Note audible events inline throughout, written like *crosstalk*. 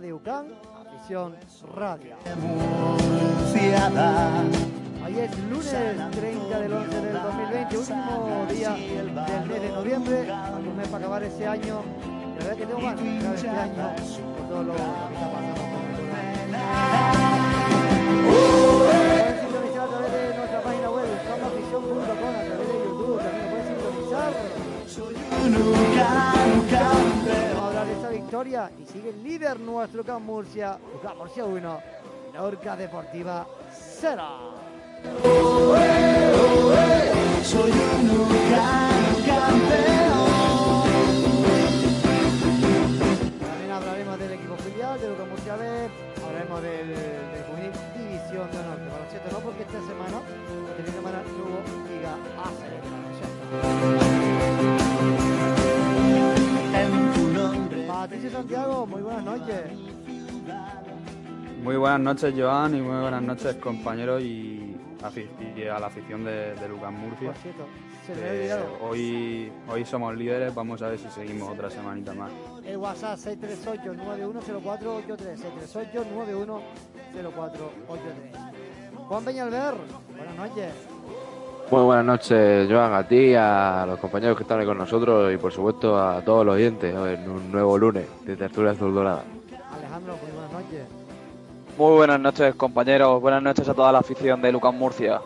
de UCAN, afición radio. Hoy es lunes 30 del 11 del 2020, último día del mes de noviembre, un mes para acabar ese año. La verdad que tengo ganas de acabar este año por todo lo que está pasando sintonizar a través de nuestra página web, ucanafición.com, a través de YouTube, también lo pueden sintonizar. Y sigue el líder nuestro Can Murcia, UCAM Murcia 1, Lorca Deportiva 0. soy un Ucán campeón. También hablaremos del equipo filial, de UCAM Murcia B, hablaremos del, del Juvenil División de Honor de baloncesto, no porque esta semana, de semana no buenas noches, Joan, y muy buenas noches, compañeros y, y a la afición de, de Lucas Murcia. Por cierto, se me ha Eh, olvidado. hoy, hoy somos líderes, vamos a ver si seguimos otra semanita más. El WhatsApp 638-910483. 638-910483. Juan Peñalver, buenas noches. Muy buenas noches, Joan, a ti, a los compañeros que están ahí con nosotros y por supuesto a todos los oyentes en un nuevo lunes de Tertulia Azul Dorada. Alejandro, muy buenas noches. Muy buenas noches, compañeros. Buenas noches a toda la afición de Lucas Murcia.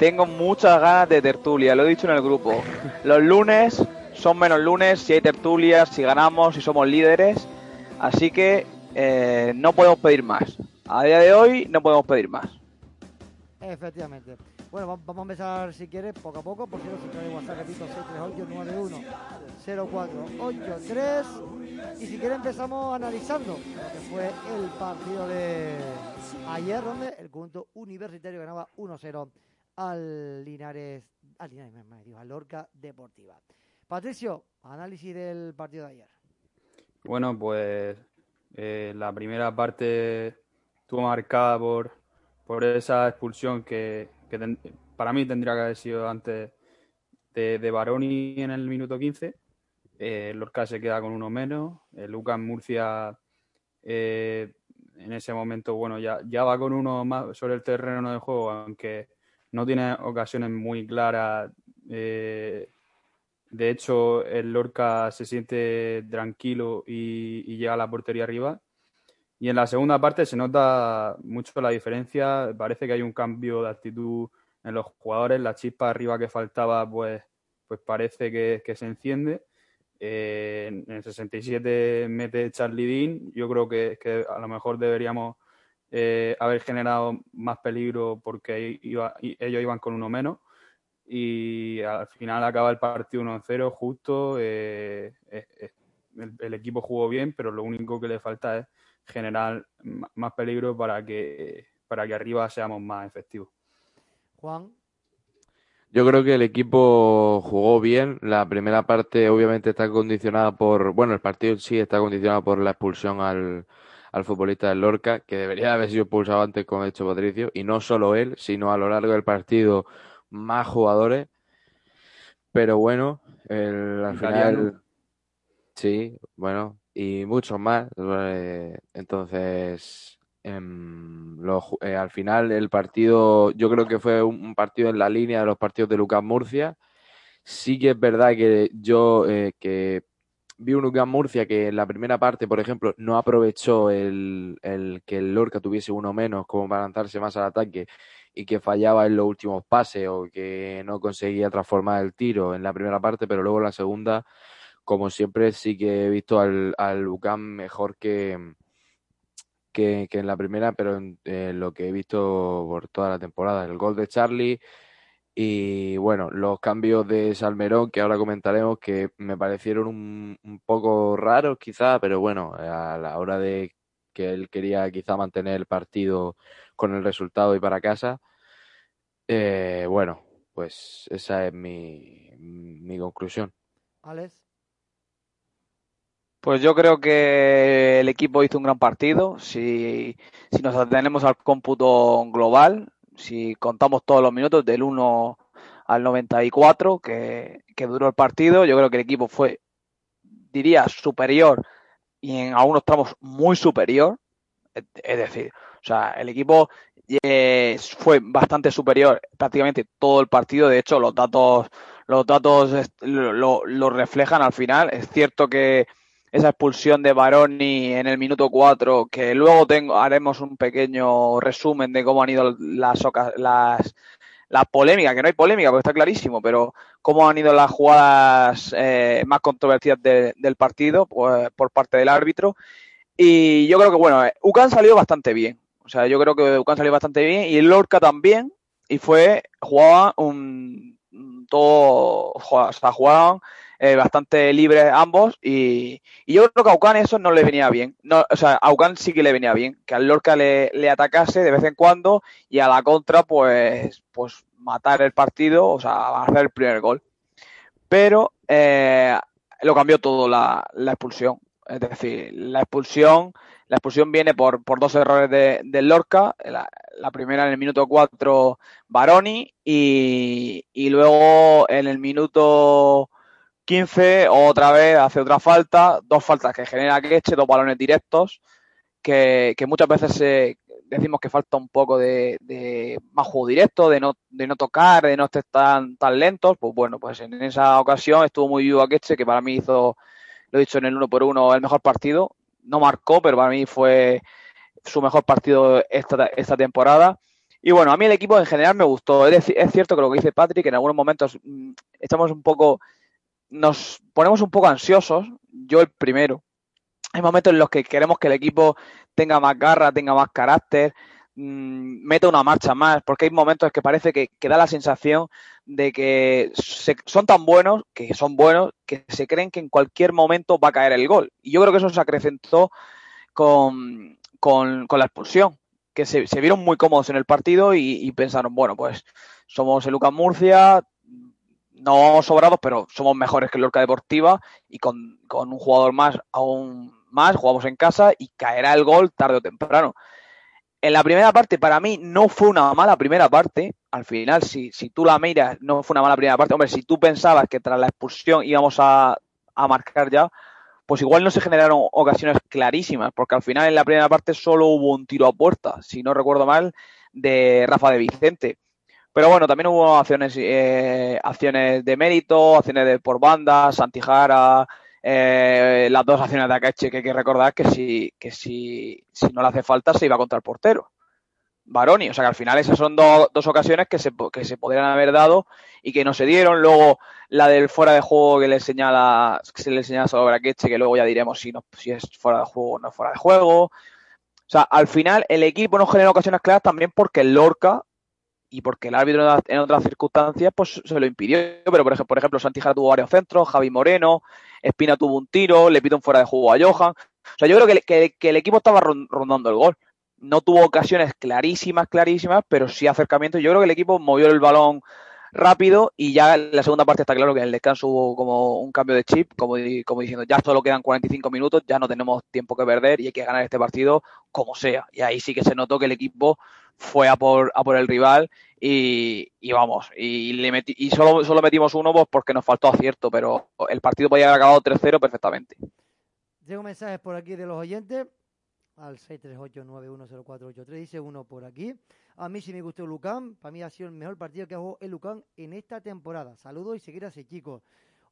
Tengo muchas ganas de tertulia, lo he dicho en el grupo. *laughs* Los lunes son menos lunes si hay tertulias, si ganamos, si somos líderes. Así que eh, no podemos pedir más. A día de hoy no podemos pedir más. Efectivamente. Bueno, va- vamos a empezar si quieres poco a poco. Por cierto, si trae WhatsApp, repito, 638-91-0483. Y si quieres empezamos analizando lo que fue el partido de ayer, donde el conjunto universitario ganaba 1-0 al Linares, al Linares, me- al Lorca Deportiva. Patricio, análisis del partido de ayer. Bueno, pues eh, la primera parte estuvo marcada por, por esa expulsión que, que para mí tendría que haber sido antes de, Baroni en el minuto 15. Eh, Lorca se queda con uno menos. El Lucas Murcia eh, en ese momento, bueno, ya, ya va con uno más sobre el terreno de juego, aunque no tiene ocasiones muy claras. eh, de hecho, el Lorca se siente tranquilo y llega a la portería arriba. Y en la segunda parte se nota mucho la diferencia. Parece que hay un cambio de actitud en los jugadores. La chispa arriba que faltaba, pues, pues parece que, se enciende. Eh, en el 67 mete Charlie Dean. Yo creo que, que a lo mejor deberíamos eh, haber generado más peligro porque ellos iban con uno menos y al final acaba el partido 1-0 justo. eh, eh, el, el equipo jugó bien, pero lo único que le falta es generar más peligro para que, para que arriba seamos más efectivos. Juan, Yo creo que el equipo jugó bien. La primera parte obviamente está condicionada por, bueno, el partido sí está condicionado por la expulsión al, al futbolista del Lorca, que debería haber sido expulsado antes, como ha dicho Patricio, y no solo él, sino a lo largo del partido más jugadores. Pero bueno, el, al Italiano. final, sí, bueno, y muchos más. eh, entonces, em, lo eh, al final el partido, yo creo que fue un, partido en la línea de los partidos de Lucas Murcia. Sí que es verdad que yo eh, que vi un UCAM Murcia que en la primera parte, por ejemplo, no aprovechó el, el que el Lorca tuviese uno menos como para lanzarse más al ataque y que fallaba en los últimos pases o que no conseguía transformar el tiro en la primera parte, pero luego en la segunda, como siempre, sí que he visto al, al UCAM mejor que, que, que en la primera, pero en, en lo que he visto por toda la temporada. El gol de Charlie y bueno, los cambios de Salmerón, que ahora comentaremos, que me parecieron un, un poco raros quizá, pero bueno, a la hora de que él quería quizá mantener el partido con el resultado y para casa, eh, bueno, pues esa es mi, mi conclusión. Alex. Pues yo creo que el equipo hizo un gran partido. Si, nos atenemos al cómputo global, si contamos todos los minutos del 1 al 94 que, que duró el partido, yo creo que el equipo fue, diría, superior y en algunos tramos muy superior. Es decir, o sea, el equipo eh, fue bastante superior prácticamente todo el partido. De hecho, los datos, los datos lo- lo reflejan al final. Es cierto que esa expulsión de Baroni en el minuto 4, que luego tengo, haremos un pequeño resumen de cómo han ido las, las, las polémicas, que no hay polémica porque está clarísimo, pero cómo han ido las jugadas eh, más controvertidas de- del partido pues, por parte del árbitro. Y yo creo que, bueno, eh, Ucan salió bastante bien. O sea, yo creo que Ucan salió bastante bien y Lorca también. Y fue, jugaba un, todo, o sea, jugaban eh, bastante libres ambos. Y, y yo creo que a Ucan eso no le venía bien. No, o sea, a Ucan sí que le venía bien. Que al Lorca le, le atacase de vez en cuando y a la contra, pues, pues matar el partido, o sea, hacer el primer gol. Pero eh, lo cambió todo la, la expulsión. Es decir, la expulsión, la expulsión viene por, por dos errores de, del Lorca. La, la primera en el minuto 4, Baroni, y, y luego en el minuto 15, otra vez hace otra falta, dos faltas que genera Queche, dos balones directos, que, que muchas veces eh, decimos que falta un poco de, más juego directo, de no, de no tocar, de no estar tan, tan lentos. Pues bueno, pues en esa ocasión estuvo muy vivo Queche, que para mí hizo lo he dicho en el uno por uno, el mejor partido. No marcó, pero para mí fue su mejor partido esta, esta temporada. Y bueno, a mí el equipo en general me gustó. Es, es cierto que lo que dice Patrick, en algunos momentos mmm, estamos un poco, nos ponemos un poco ansiosos, yo el primero. Hay momentos en los que queremos que el equipo tenga más garra, tenga más carácter, mmm, meta una marcha más, porque hay momentos en que parece que, da la sensación de que se, son tan buenos, que son buenos, que se creen que en cualquier momento va a caer el gol. Y yo creo que eso se acrecentó con, con, la expulsión, que se, se, vieron muy cómodos en el partido y, y, pensaron, bueno, pues somos el Lucas Murcia, no sobrados, pero somos mejores que Lorca Deportiva y con, con un jugador más, aún más, jugamos en casa y caerá el gol tarde o temprano en la primera parte, para mí, no fue una mala primera parte. Al final, si, si tú la miras, no fue una mala primera parte. Hombre, si tú pensabas que tras la expulsión íbamos a, a marcar ya, pues igual no se generaron ocasiones clarísimas, porque al final en la primera parte solo hubo un tiro a puerta, si no recuerdo mal, de Rafa de Vicente. Pero bueno, también hubo acciones, eh, acciones de mérito, acciones de por banda, Santijara, eh, las dos acciones de Akeche que hay que recordar que si, que si, si no le hace falta se iba contra el portero. Baroni, o sea que al final esas son do, dos ocasiones que se, que se podrían haber dado y que no se dieron. Luego la del fuera de juego que le señala, que se le señala sobre Akeche, que luego ya diremos si, no, si es fuera de juego o no es fuera de juego. O sea, al final el equipo no generó ocasiones claras también porque el Lorca y porque el árbitro en otras circunstancias pues se lo impidió. Pero por ejemplo, por ejemplo Santijara tuvo varios centros, Javi Moreno, Espina tuvo un tiro, le pide un fuera de juego a Johan. O sea, yo creo que, que, que el equipo estaba rondando el gol. No tuvo ocasiones clarísimas, clarísimas, pero sí acercamientos. Yo creo que el equipo movió el balón rápido y ya en la segunda parte está claro que en el descanso hubo como un cambio de chip, como, como diciendo, ya solo quedan 45 minutos, ya no tenemos tiempo que perder y hay que ganar este partido como sea. Y ahí sí que se notó que el equipo fue a por, a por el rival y, y vamos, y, le metí, y solo, solo metimos uno pues porque nos faltó acierto, pero el partido podía haber acabado 3-0 perfectamente. Llego mensajes por aquí de los oyentes al 638910483. Dice uno por aquí. A mí sí me gustó Lucán. Para mí ha sido el mejor partido que ha jugado el Lucán en esta temporada. Saludos y seguir así, chicos.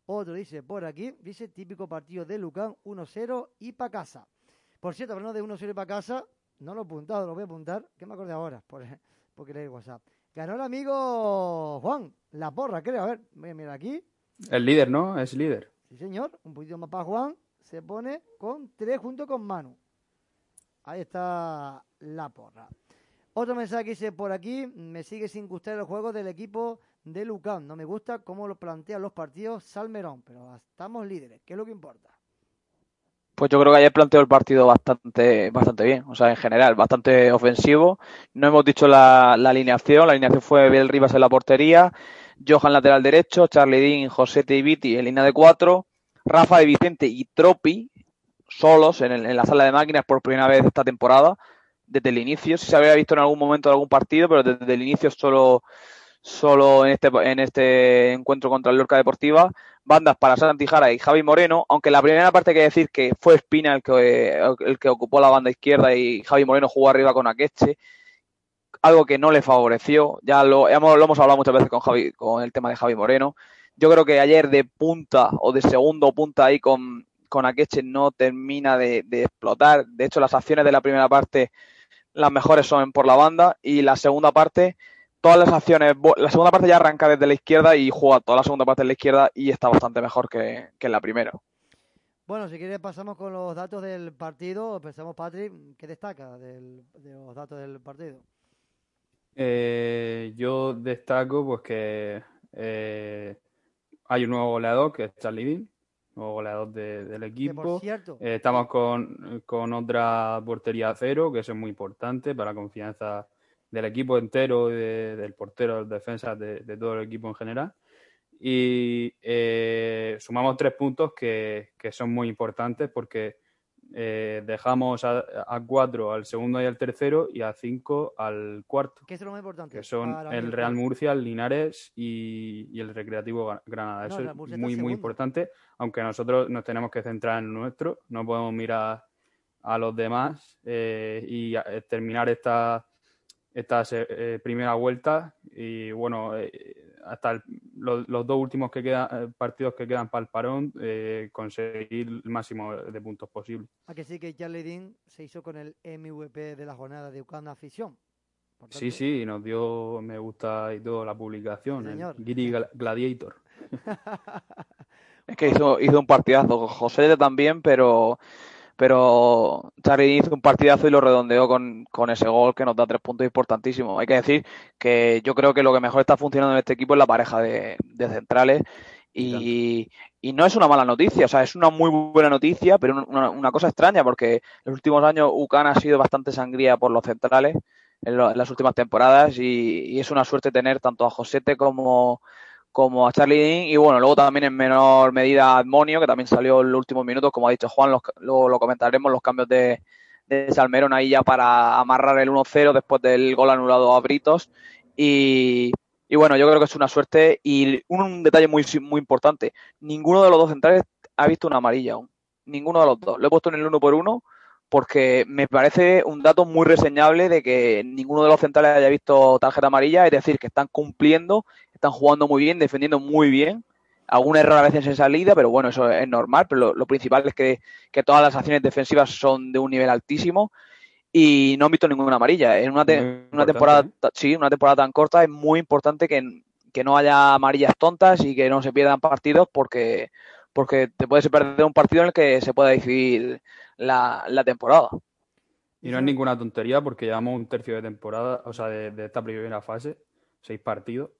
Otro dice por aquí, dice típico partido de Lucán, 1-0 y para casa. Por cierto, hablando de 1-0 y para casa, no lo he apuntado, lo voy a apuntar, que me acordé ahora, por, porque leí WhatsApp. Ganó el amigo Juan, la porra, creo. A ver, voy a mirar aquí. El líder, ¿no? Es líder. Sí, señor. Un poquito más para Juan. Se pone con tres junto con Manu. Ahí está la porra. Otro mensaje que dice por aquí. Me sigue sin gustar el juego del equipo de Lucán. No me gusta cómo lo plantean los partidos Salmerón. Pero estamos líderes, que es lo que importa. Pues yo creo que ayer planteó el partido bastante, bastante bien, o sea, en general, bastante ofensivo. No hemos dicho la, la alineación, la alineación fue Biel Rivas en la portería, Johan lateral derecho, Charlie Dean, José Viti en línea de cuatro, Rafa de Vicente y Tropi solos en, el, en, la sala de máquinas por primera vez esta temporada, desde el inicio. Si se había visto en algún momento en algún partido, pero desde el inicio solo, solo en este, en este encuentro contra el Lorca Deportiva bandas para Santi Jara y Javi Moreno, aunque la primera parte hay que decir que fue Espina el que, el que ocupó la banda izquierda y Javi Moreno jugó arriba con Akeche, algo que no le favoreció, ya lo, hemos, lo hemos hablado muchas veces con, Javi, con el tema de Javi Moreno. Yo creo que ayer de punta o de segundo punta ahí con, con Akeche no termina de, de explotar. De hecho, las acciones de la primera parte, las mejores son por la banda y la segunda parte todas las acciones, la segunda parte ya arranca desde la izquierda y juega toda la segunda parte de la izquierda y está bastante mejor que, que en la primera. Bueno, si quieres pasamos con los datos del partido. Pensamos, Patrick, ¿qué destaca del, de los datos del partido? Eh, yo destaco pues que eh, hay un nuevo goleador que es Charlie Dean, nuevo goleador de, del equipo. Que por cierto, Eh, estamos con, con otra portería a cero, que eso es muy importante para la confianza del equipo entero, de, del portero, de defensas, de, de, todo el equipo en general. Y eh, sumamos tres puntos que, que, son muy importantes porque eh, dejamos a, a, cuatro al segundo y al tercero y a cinco al cuarto. ¿Qué es lo más importante? Que son el Real Murcia, el Linares y, y el Recreativo Granada. No, Eso es muy, muy importante, aunque nosotros nos tenemos que centrar en nuestro, no podemos mirar a los demás eh, y a- eh, terminar esta, esta eh, primera vuelta y bueno, hasta el- los, los dos últimos que quedan, eh, partidos que quedan para el parón, eh, conseguir el máximo de puntos posible. A que sí que Charlie Dean se hizo con el MVP de la jornada de Ucana Afición. Tanto, Sí, sí, nos dio me gusta y todo la publicación, Sí, el señor. Giri Gla- Gladiator. *laughs* Es que hizo, hizo un partidazo. José también, pero, pero Charly hizo un partidazo y lo redondeó con, con ese gol que nos da tres puntos importantísimos. Hay que decir que yo creo que lo que mejor está funcionando en este equipo es la pareja de, de centrales. Y, y no es una mala noticia, o sea, es una muy buena noticia, pero una, una cosa extraña porque en los últimos años UCAN ha sido bastante sangría por los centrales en, lo- en las últimas temporadas y, y es una suerte tener tanto a Josete como, como a Charlie Dean y bueno, luego también en menor medida Admonio, que también salió en los últimos minutos, como ha dicho Juan, los, luego lo comentaremos, los cambios de, de Salmerón ahí ya para amarrar el 1-0 después del gol anulado a Britos. Y, y bueno, yo creo que es una suerte y un, detalle muy, muy importante, ninguno de los dos centrales ha visto una amarilla aún, ninguno de los dos, lo he puesto en el uno por uno porque me parece un dato muy reseñable de que ninguno de los centrales haya visto tarjeta amarilla, es decir, que están cumpliendo, están jugando muy bien, defendiendo muy bien. Algún error a veces en salida, pero bueno, eso es normal. Pero lo, lo principal es que, que, todas las acciones defensivas son de un nivel altísimo y no han visto ninguna amarilla. En una, te, una temporada, ¿eh? sí, una temporada tan corta es muy importante que, que no haya amarillas tontas y que no se pierdan partidos porque, porque te puedes perder un partido en el que se pueda decidir la, la temporada. Y no es ninguna tontería porque llevamos un tercio de temporada, o sea, de, de esta primera fase, seis partidos,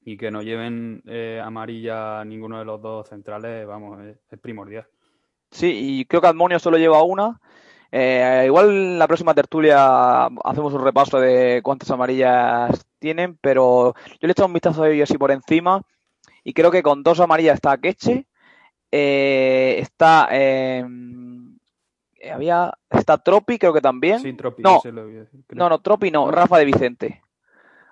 y que no lleven eh, amarilla ninguno de los dos centrales, vamos, es, es primordial. Sí, y creo que Admonio solo lleva una. Eh, igual en la próxima tertulia hacemos un repaso de cuántas amarillas tienen, pero yo le he echado un vistazo a ellos así por encima y creo que con dos amarillas está Queche, eh, está había está Tropi creo que también. Sí, Tropi, no, lo voy a decir, no no Tropi no Rafa de Vicente.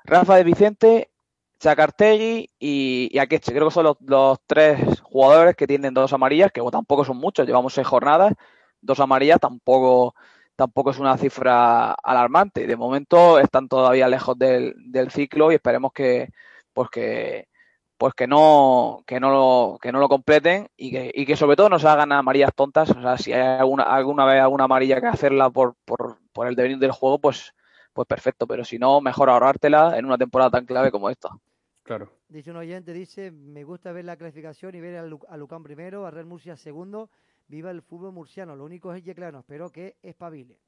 Rafa de Vicente Chacartegui y, y Akeche. Creo que son los, los, tres jugadores que tienen dos amarillas que bueno, tampoco son muchos llevamos seis jornadas. Dos amarillas tampoco tampoco es una cifra alarmante. De momento están todavía lejos del, del ciclo y esperemos que pues que pues que no, que no lo, que no lo completen y que, y que sobre todo no se hagan amarillas tontas. O sea, si hay alguna, alguna vez alguna amarilla que hacerla por, por, por el devenir del juego, pues, pues perfecto. Pero si no, mejor ahorrártela en una temporada tan clave como esta. Claro. Dice un oyente, dice, me gusta ver la clasificación y ver a, Lu- a Lucán primero, a Real Murcia segundo. Viva el fútbol murciano. Lo único es Yeclano. Espero que espabile.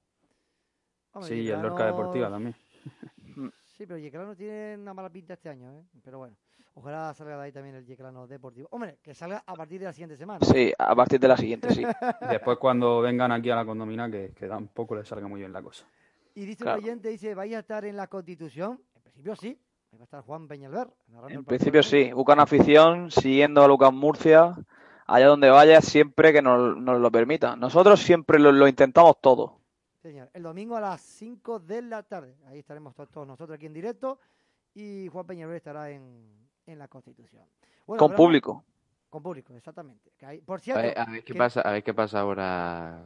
Hombre, Sí, y el Lorca Deportiva también. *laughs* Sí, pero Yeclano tiene una mala pinta este año, ¿eh? Pero bueno, ojalá salga de ahí también el Yeclano Deportivo. Hombre, que salga a partir de la siguiente semana. Sí, a partir de la siguiente, sí. *laughs* Después cuando vengan aquí a la condomina que, que tampoco les salga muy bien la cosa. Y dice Claro. un oyente, dice, ¿vais a estar en la Constitución? En principio sí. Ahí va a estar Juan Peñalver. En principio sí. Buscan afición, siguiendo a Lucas Murcia, allá donde vaya, siempre que nos, nos lo permita. Nosotros siempre lo, lo intentamos todo. Señor, el domingo a las 5 de la tarde. Ahí estaremos to- todos nosotros aquí en directo. Y Juan Peñalver estará en, en la Constitución. Bueno, Con hablamos- público. Con público, exactamente. Que hay- por A cierto, ver, a ver qué que- pasa, a ver qué pasa ahora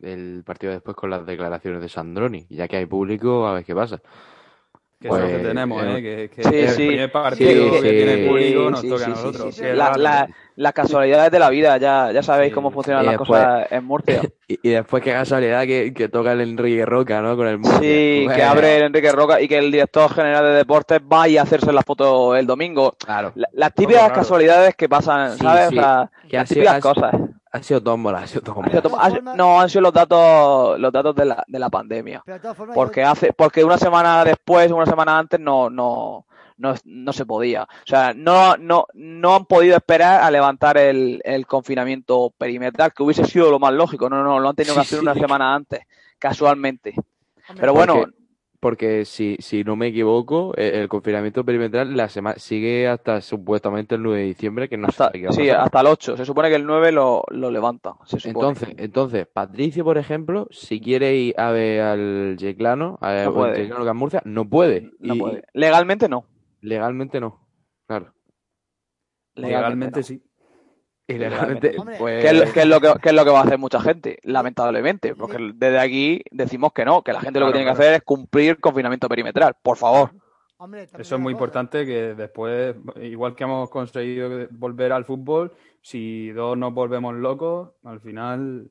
el partido después con las declaraciones de Sandroni. Ya que hay público, a ver qué pasa. Que es lo Pues, que tenemos, eh, ¿eh? Que, que sí, el sí. primer partido Sí, que tiene público nos sí, toca sí, a sí, nosotros. La- las casualidades de la vida, ya, ya sabéis Sí, cómo funcionan y las después- cosas en Murcia. *laughs* Y, y después qué casualidad que, que toca el Enrique Roca, ¿no? Con el Murcia. Sí, *laughs* que abre el Enrique Roca y que el director general de deportes vaya a hacerse la foto el domingo. Claro. La- las típicas casualidades que pasan, Sí, ¿sabes? sí. O sea, las típicas cosas. Ha sido tómbola, ha sido tómbola. Ha ha- no, han sido los datos, los datos de la, de la pandemia. pero de todas formas, Porque yo- hace, porque una semana después, una semana antes no, no, no, no se podía. O sea, no, no, no han podido esperar a levantar el, el confinamiento perimetral, que hubiese sido lo más lógico. No, no, lo han tenido que Sí, hacer una semana antes, casualmente. hombre, Pero bueno, Porque- Porque si, si no me equivoco, eh, el confinamiento perimetral la semana sigue hasta supuestamente el 9 de diciembre, que no hasta, qué sí, hasta el 8. Se supone que el 9 lo, lo. Se supone. Entonces, entonces, Patricio, por ejemplo, si quiere ir a ver al Yeclano, a No puede. Yeclano Can Murcia, no puede. no Y puede. Legalmente no. legalmente no. Claro. Legalmente no. sí. Y pues, ¿Qué es, lo, qué es lo que, qué es lo que va a hacer mucha gente? Lamentablemente, porque desde aquí decimos que no, que la gente lo que Claro, tiene que hacer es cumplir confinamiento perimetral, por favor. hombre, Eso es muy cosa. importante que después, igual que hemos conseguido volver al fútbol, si dos nos volvemos locos, al final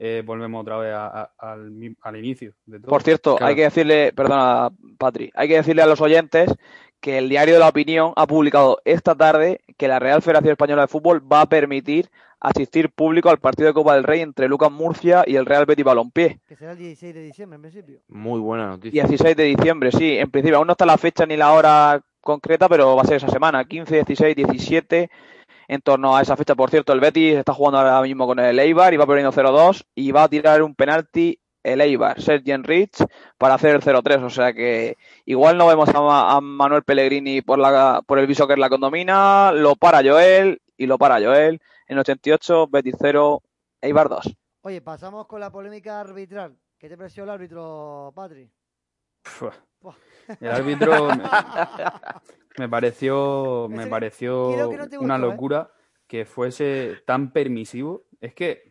eh, volvemos otra vez a- a- al, al inicio de todo. Por cierto, Claro. hay que decirle, perdona, Patri, hay que decirle a los oyentes que el diario de la opinión ha publicado esta tarde que la Real Federación Española de Fútbol va a permitir asistir público al partido de Copa del Rey entre Lucas Murcia y el Real Betis Balompié. Que será el 16 de diciembre, en principio. muy buena noticia. 16 de diciembre, sí. En principio aún no está la fecha ni la hora concreta, pero va a ser esa semana, 15, 16, 17. En torno a esa fecha, por cierto, el Betis está jugando ahora mismo con el Eibar y va perdiendo 0-2 y va a tirar un penalti el Eibar, Sergi Rich, para hacer el 0-3. O sea que igual no vemos a, Ma- a Manuel Pellegrini por, la, por el viso que es la condomina, lo para Joel y lo para Joel. En 88, Betis 0, Eibar 2. Oye, pasamos con la polémica arbitral. ¿Qué te pareció el árbitro, Patri? El árbitro *laughs* me, me pareció, me Ese- pareció no una ¿eh? locura que fuese tan permisivo. Es que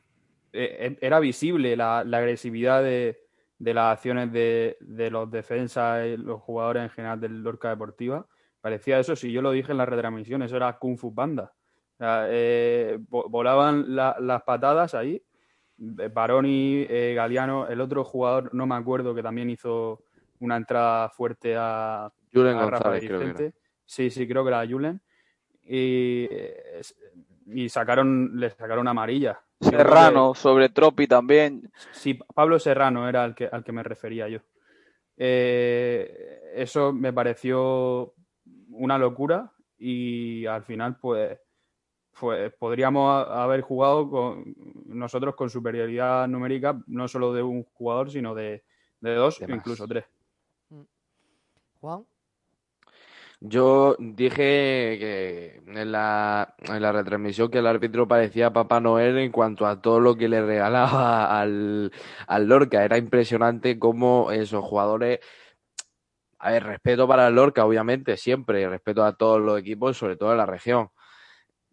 eh, era visible la, la agresividad de, de las acciones de, de los defensas y los jugadores en general del Lorca Deportiva. Parecía eso, si yo lo dije en la retransmisión, eso era Kung Fu Panda. O sea, eh, vo- volaban la- las patadas ahí. Eh, Baroni, eh, Galeano, el otro jugador, no me acuerdo, que también hizo una entrada fuerte a, Julen a González, creo que era. Vicente. Sí, sí, creo que era Julen. Y, eh, y sacaron, le sacaron amarilla. Que- Serrano, sobre Tropi también. Sí, Pablo Serrano era el que, al que me refería yo. Eh, eso me pareció una locura y al final, pues, pues podríamos ha- haber jugado con nosotros con superioridad numérica, no solo de un jugador, sino de, de dos, De incluso tres. Juan. Yo dije que en la, en la retransmisión que el árbitro parecía Papá Noel en cuanto a todo lo que le regalaba al, al Lorca. Era impresionante cómo esos jugadores. A ver, respeto para el Lorca, obviamente, siempre, respeto a todos los equipos, sobre todo en la región.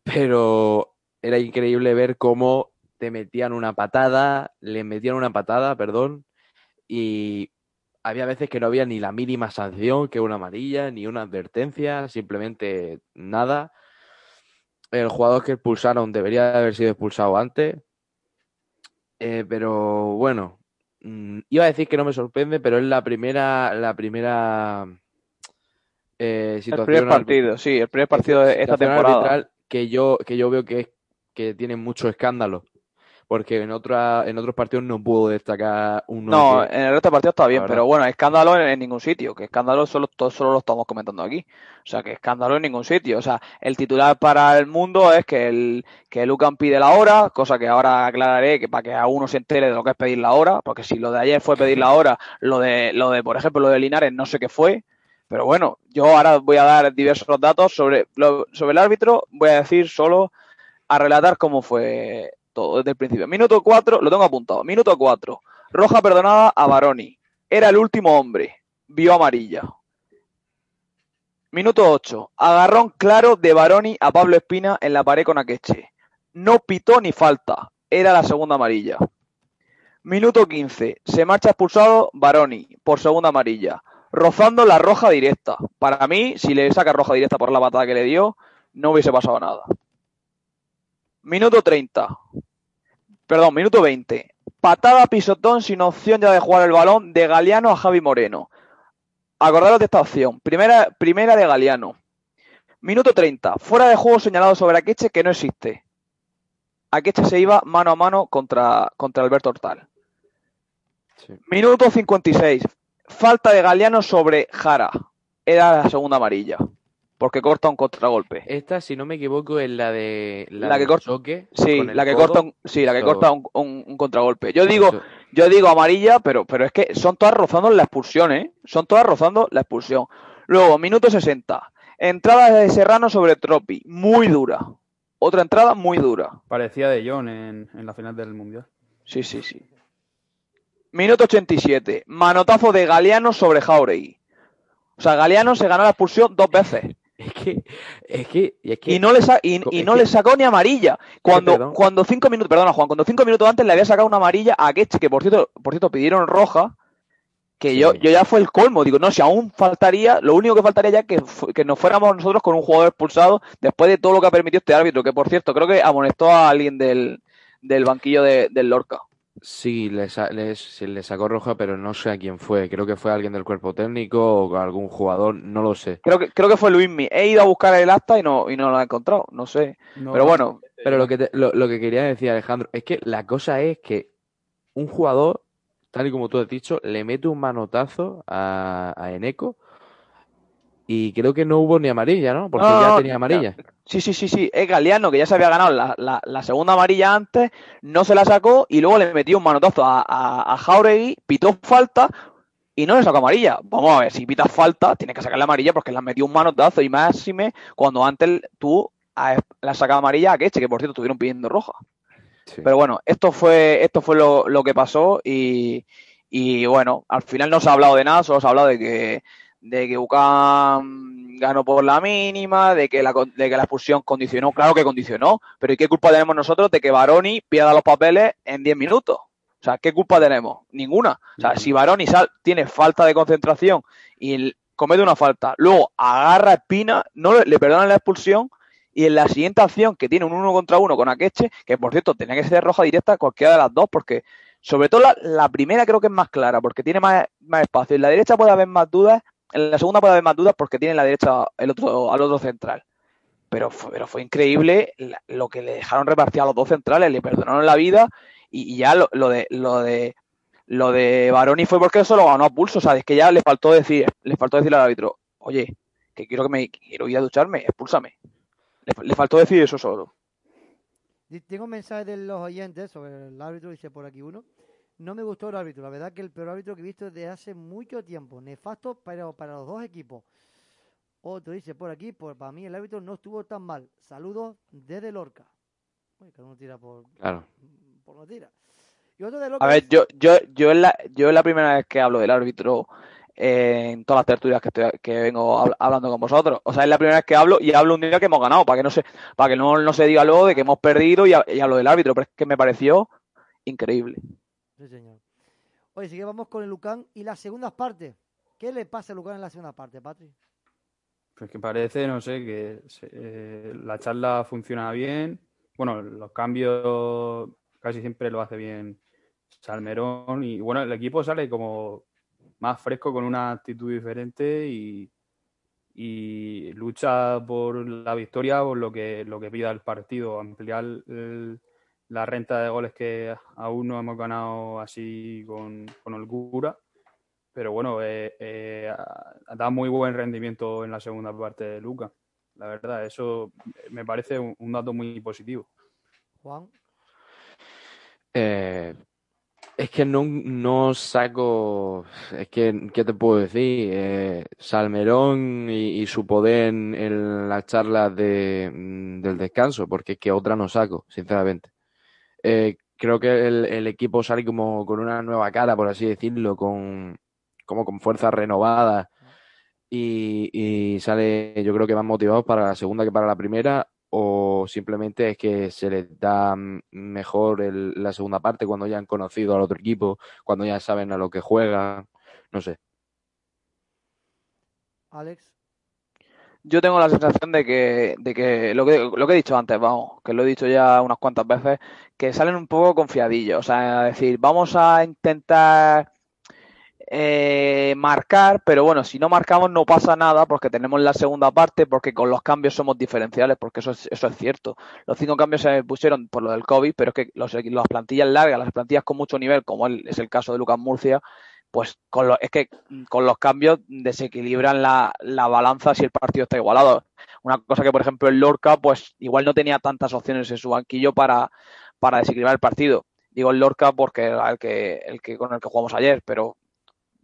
Pero era increíble ver cómo te metían una patada, le metían una patada, perdón, y había veces que no había ni la mínima sanción, que una amarilla, ni una advertencia, simplemente nada. el jugador que expulsaron debería de haber sido expulsado antes. Eh, pero bueno, mm, iba a decir que no me sorprende, pero es la primera, la primera eh, El situación primer partido, sí, el primer partido de esta situación temporada. que yo, que yo veo que es que tiene mucho escándalo. Porque en otra, en otros partidos no puedo destacar uno No, que- en el resto de partidos está bien, pero bueno, escándalo en, en ningún sitio, que escándalo solo, todo, solo lo estamos comentando aquí. O sea, que escándalo en ningún sitio. O sea, el titular para el mundo es que el que Lucan pide la hora, cosa que ahora aclararé que para que a uno se entere de lo que es pedir la hora, porque si lo de ayer fue pedir la *laughs* hora, lo de, lo de, por ejemplo, lo de Linares no sé qué fue. Pero bueno, yo ahora voy a dar diversos datos sobre, lo- sobre el árbitro, voy a decir solo a relatar cómo fue todo desde el principio. Minuto 4, lo tengo apuntado. Minuto 4, roja perdonada a Baroni. Era el último hombre. Vio amarilla. Minuto 8, agarrón claro de Baroni a Pablo Espina en la pared con Akeche. No pitó ni falta. Era la segunda amarilla. Minuto 15, se marcha expulsado Baroni por segunda amarilla. Rozando la roja directa. Para mí, si le saca roja directa por la patada que le dio, no hubiese pasado nada. Minuto 30. Perdón, minuto 20. Patada pisotón sin opción ya de jugar el balón de Galeano a Javi Moreno. Acordaros de esta opción. Primera, primera de Galeano. Minuto 30. Fuera de juego señalado sobre Akeche que no existe. Akeche se iba mano a mano contra, contra Alberto Hortal. Sí. Minuto 56. Falta de Galeano sobre Jara. Era la segunda amarilla. Porque corta un contragolpe. Esta, si no me equivoco, es la de la, La que corta- choque Sí, la que codo. corta un, sí, la que corta un, un- un contragolpe. Yo digo, Eso- yo digo amarilla, pero, pero es que son todas rozando la expulsión, ¿eh? Son todas rozando la expulsión. Luego, minuto 60. Entrada de Serrano sobre Tropi. Muy dura. Otra entrada muy dura. Parecía de John en, en la final del Mundial. Sí, sí, sí. Minuto 87. Manotazo de Galeano sobre Jauregui. O sea, Galeano se ganó la expulsión dos veces. Es que, es que, y es que Y no le, sa- y, y es no que- le sacó ni amarilla. Cuando, cuando cinco minutos, perdona Juan, cuando cinco minutos antes le había sacado una amarilla a Akeche, que por cierto, por cierto pidieron roja, que Sí. yo, yo ya fue el colmo. Digo, no, si aún faltaría, lo único que faltaría ya es que, que nos fuéramos nosotros con un jugador expulsado después de todo lo que ha permitido este árbitro, que por cierto, creo que amonestó a alguien del, del banquillo de- del Lorca. Sí, le, sa- le- se le sacó roja, pero no sé a quién fue. Creo que fue alguien del cuerpo técnico o algún jugador, no lo sé. Creo que, creo que fue Luismi. He ido a buscar el acta y no, y no lo he encontrado. No sé. No, Pero bueno, Pero lo que, te- lo, lo que quería decir, Alejandro, es que la cosa es que un jugador, tal y como tú has dicho, le mete un manotazo a, a Eneco y creo que no hubo ni amarilla, ¿no? Porque No, ya no, tenía amarilla. Sí, sí, sí, sí. Es Galeano, que ya se había ganado la, la- la segunda amarilla antes, no se la sacó y luego le metió un manotazo a, a, a Jauregui, pitó falta y no le sacó amarilla. Vamos a ver, si pitas falta, tienes que sacarle amarilla porque le has metido un manotazo y máxime cuando antes tú a- le has sacado amarilla a Queche, que por cierto estuvieron pidiendo roja. Sí. Pero bueno, esto fue, esto fue lo, lo que pasó y, y bueno, al final no se ha hablado de nada, solo se ha hablado de que, de que UCAM ganó por la mínima, de que la, de que la expulsión condicionó, claro que condicionó, pero ¿y qué culpa tenemos nosotros de que Baroni pierda los papeles en 10 minutos? O sea, ¿qué culpa tenemos? Ninguna. O sea, si Baroni sal, tiene falta de concentración y el- comete una falta, luego agarra a Espina, no le, le perdonan la expulsión y en la siguiente acción que tiene un uno contra uno con Akeche, que por cierto tenía que ser roja directa cualquiera de las dos, porque sobre todo la, la primera creo que es más clara, porque tiene más, más espacio. En la derecha puede haber más dudas, en la segunda puede haber más dudas porque tiene en la derecha el otro, al otro central. Pero fue, pero fue increíble lo que le dejaron repartir a los dos centrales, le perdonaron la vida y, ya lo, de lo de lo de Baroni fue porque eso lo ganó a pulso, ¿sabes? Que ya le faltó decir, le faltó decir al árbitro, oye, que quiero que me quiero ir a ducharme, expúlsame. Le, le faltó decir eso solo. Tengo un mensaje de los oyentes sobre el árbitro, dice por aquí uno. No me gustó el árbitro, la verdad que el peor árbitro que he visto desde hace mucho tiempo. Nefasto, pero para los dos equipos. Otro dice por aquí, por, para mí el árbitro no estuvo tan mal. Saludos desde Lorca. Uy, cada uno tira por, Claro. por no tira. Y otro de Lorca A ver, yo, yo, yo es la, yo es la primera vez que hablo del árbitro eh, en todas las tertulias que, estoy, que vengo habl- hablando con vosotros. O sea, es la primera vez que hablo y hablo un día que hemos ganado, para que no se, para que no, no se diga luego de que hemos perdido y hablo del árbitro, pero es que me pareció increíble. Sí, señor. Oye, sí que vamos con el Lucán y las segundas partes. ¿Qué le pasa a Lucán en la segunda parte, Patri? Pues que parece, no sé, que eh, la charla funciona bien. Bueno, los cambios casi siempre lo hace bien Salmerón. Y bueno, el equipo sale como más fresco, con una actitud diferente y, y lucha por la victoria, por lo que, lo que pida el partido, ampliar el- la renta de goles que aún no hemos ganado así con, con holgura. Pero bueno, eh, eh, da muy buen rendimiento en la segunda parte de Luca. La verdad, eso me parece un, un dato muy positivo. Juan, Eh, es que no, no saco. Es que, ¿qué te puedo decir? Eh, Salmerón y, y su poder en, en las charlas de, del descanso, porque es que otra no saco, sinceramente. Eh, creo que el, el equipo sale como con una nueva cara, por así decirlo, con, como con fuerzas renovadas. Y, sale, yo creo que más motivados para la segunda que para la primera, o simplemente es que se les da mejor el- la segunda parte cuando ya han conocido al otro equipo, cuando ya saben a lo que juegan, no sé. Alex, Yo tengo la sensación de que, de que lo que lo que he dicho antes, vamos, que lo he dicho ya unas cuantas veces, que salen un poco confiadillos. O sea, es decir, vamos a intentar eh, marcar, pero bueno, si no marcamos no pasa nada porque tenemos la segunda parte, porque con los cambios somos diferenciales, porque eso es, eso es cierto. Los cinco cambios se pusieron por lo del COVID, pero es que los, las plantillas largas, las plantillas con mucho nivel, como es el caso de Lucas Murcia, pues con lo- es que con los cambios desequilibran la, la balanza si el partido está igualado. Una cosa que, por ejemplo, el Lorca, pues igual no tenía tantas opciones en su banquillo para, para desequilibrar el partido. Digo el Lorca porque era el que, el que con el que jugamos ayer, pero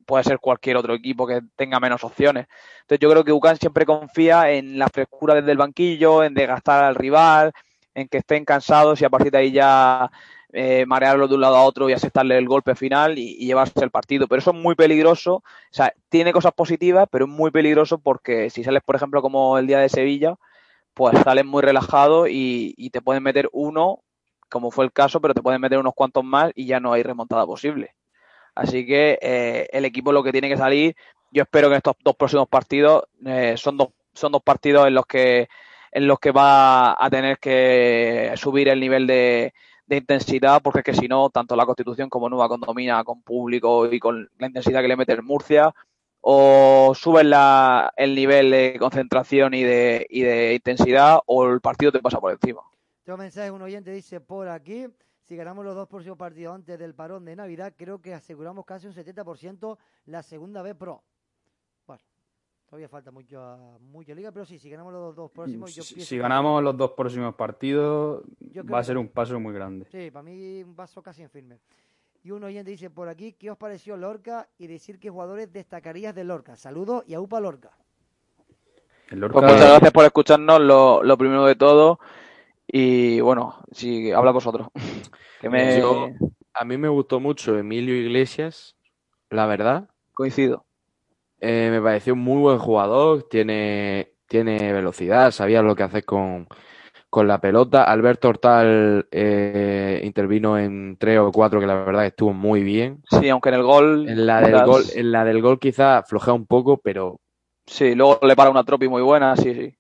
puede ser cualquier otro equipo que tenga menos opciones. Entonces yo creo que UCAN siempre confía en la frescura desde el banquillo, en desgastar al rival, en que estén cansados y a partir de ahí ya eh, marearlo de un lado a otro y aceptarle el golpe final y, llevarse el partido. Pero eso es muy peligroso. O sea, tiene cosas positivas, pero es muy peligroso porque si sales, por ejemplo, como el día de Sevilla, pues sales muy relajado y, te pueden meter uno, como fue el caso, pero te pueden meter unos cuantos más y ya no hay remontada posible. Así que eh, el equipo lo que tiene que salir, yo espero que estos dos próximos partidos eh, son dos son dos partidos en los que en los que va a tener que subir el nivel de, de intensidad, porque es que si no, tanto la Constitución como Nueva Condomina, con público y con la intensidad que le mete el Murcia, o suben la, el nivel de concentración y de, y de intensidad, o el partido te pasa por encima. tengo mensaje, un oyente dice por aquí, si ganamos los dos próximos partidos antes del parón de Navidad, creo que aseguramos casi un 70% la segunda B Pro. Todavía falta mucho, mucha liga, pero sí, si ganamos los dos próximos, yo Si, pienso si que- ganamos los dos próximos partidos, va a ser un paso muy grande. Sí, para mí un vaso casi en firme. Y un oyente dice por aquí, ¿qué os pareció Lorca? Y decir qué jugadores destacarías de Lorca. Saludos y aupa Lorca. El Pues Lorca, muchas gracias por escucharnos, lo, lo primero de todo. Y bueno, si habla vosotros. *laughs* Que me Yo- a mí me gustó mucho Emilio Iglesias, la verdad. coincido. Eh, me pareció un muy buen jugador, tiene, tiene velocidad, sabía lo que hacer con, con la pelota. Alberto Hortal eh, intervino en tres o cuatro que la verdad estuvo muy bien. Sí, aunque en el gol. En la del gol, en la del gol quizá flojea un poco, pero Sí, luego le para una tropi muy buena, sí, sí.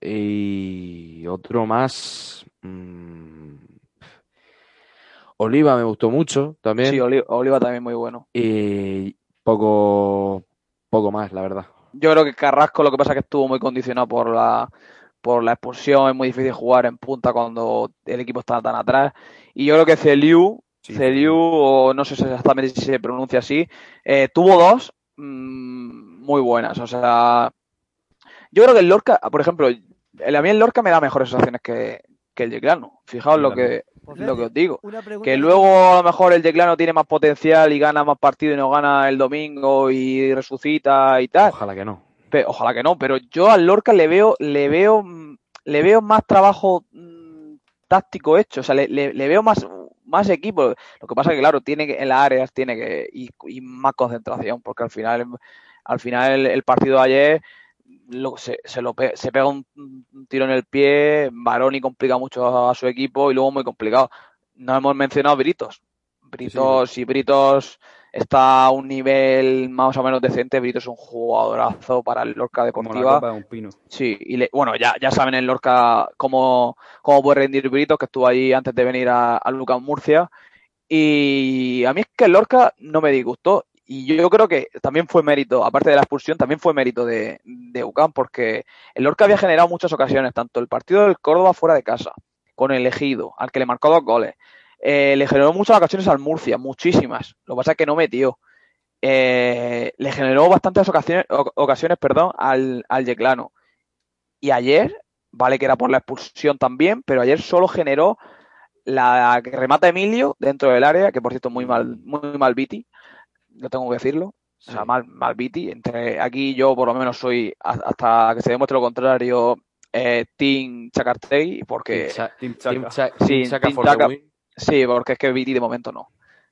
y otro más. mm, Oliva me gustó mucho también. Sí, Oli- Oliva también muy bueno. Y poco, poco más, la verdad. Yo creo que Carrasco lo que pasa es que estuvo muy condicionado por la, por la expulsión. Es muy difícil jugar en punta cuando el equipo está tan atrás. Y yo creo que Celiu, Sí, Celiu, o no sé exactamente si se pronuncia así, eh, tuvo dos mm, muy buenas. O sea, yo creo que el Lorca, por ejemplo, el- a mí el Lorca me da mejores sensaciones que, que el Yeclano. Fijaos lo que, Pues lo que os digo. Que luego a lo mejor el Yeclano tiene más potencial y gana más partidos y no gana el domingo y resucita y tal. Ojalá que no. Pe- ojalá que no, pero yo al Lorca le veo, le veo, le veo más trabajo mm, táctico hecho, o sea, le, le- le veo más, más equipo. Lo que pasa es que claro, tiene que, en las áreas tiene que, y, y más concentración, porque al final, al final el, el partido de ayer lo, se, se, lo pe- se pega un, un tiro en el pie, Baroni complica mucho a, a su equipo y luego muy complicado. No hemos mencionado Britos. Britos y Britos está a un nivel más o menos decente. Brito es un jugadorazo para el Lorca Como la Deportiva. de un pino. Sí, y le- bueno, ya, ya saben en Lorca cómo, cómo puede rendir Brito, que estuvo allí antes de venir a, a Lucas Murcia. Y a mí es que el Lorca no me disgustó. Y yo, creo que también fue mérito, aparte de la expulsión, también fue mérito de, de porque el Lorca había generado muchas ocasiones, tanto el partido del Córdoba fuera de casa, con el Ejido, al que le marcó dos goles. Eh, le generó muchas ocasiones al Murcia, muchísimas. Lo que pasa es que no metió. Eh, le generó bastantes ocasiones, ocasiones perdón, al, al Yeclano. Y ayer, vale que era por la expulsión también, pero ayer solo generó la que remata Emilio dentro del área, que por cierto muy mal, muy mal Viti, lo tengo que decirlo. O sea, mal, mal Viti. Entre aquí yo por lo menos soy, hasta que se demuestre lo contrario, eh, Team Chacartegui, porque Team Cha- Team. Cha- Sí, Team Chaka Team for the Chaka. win. Sí, porque es que Viti de momento no.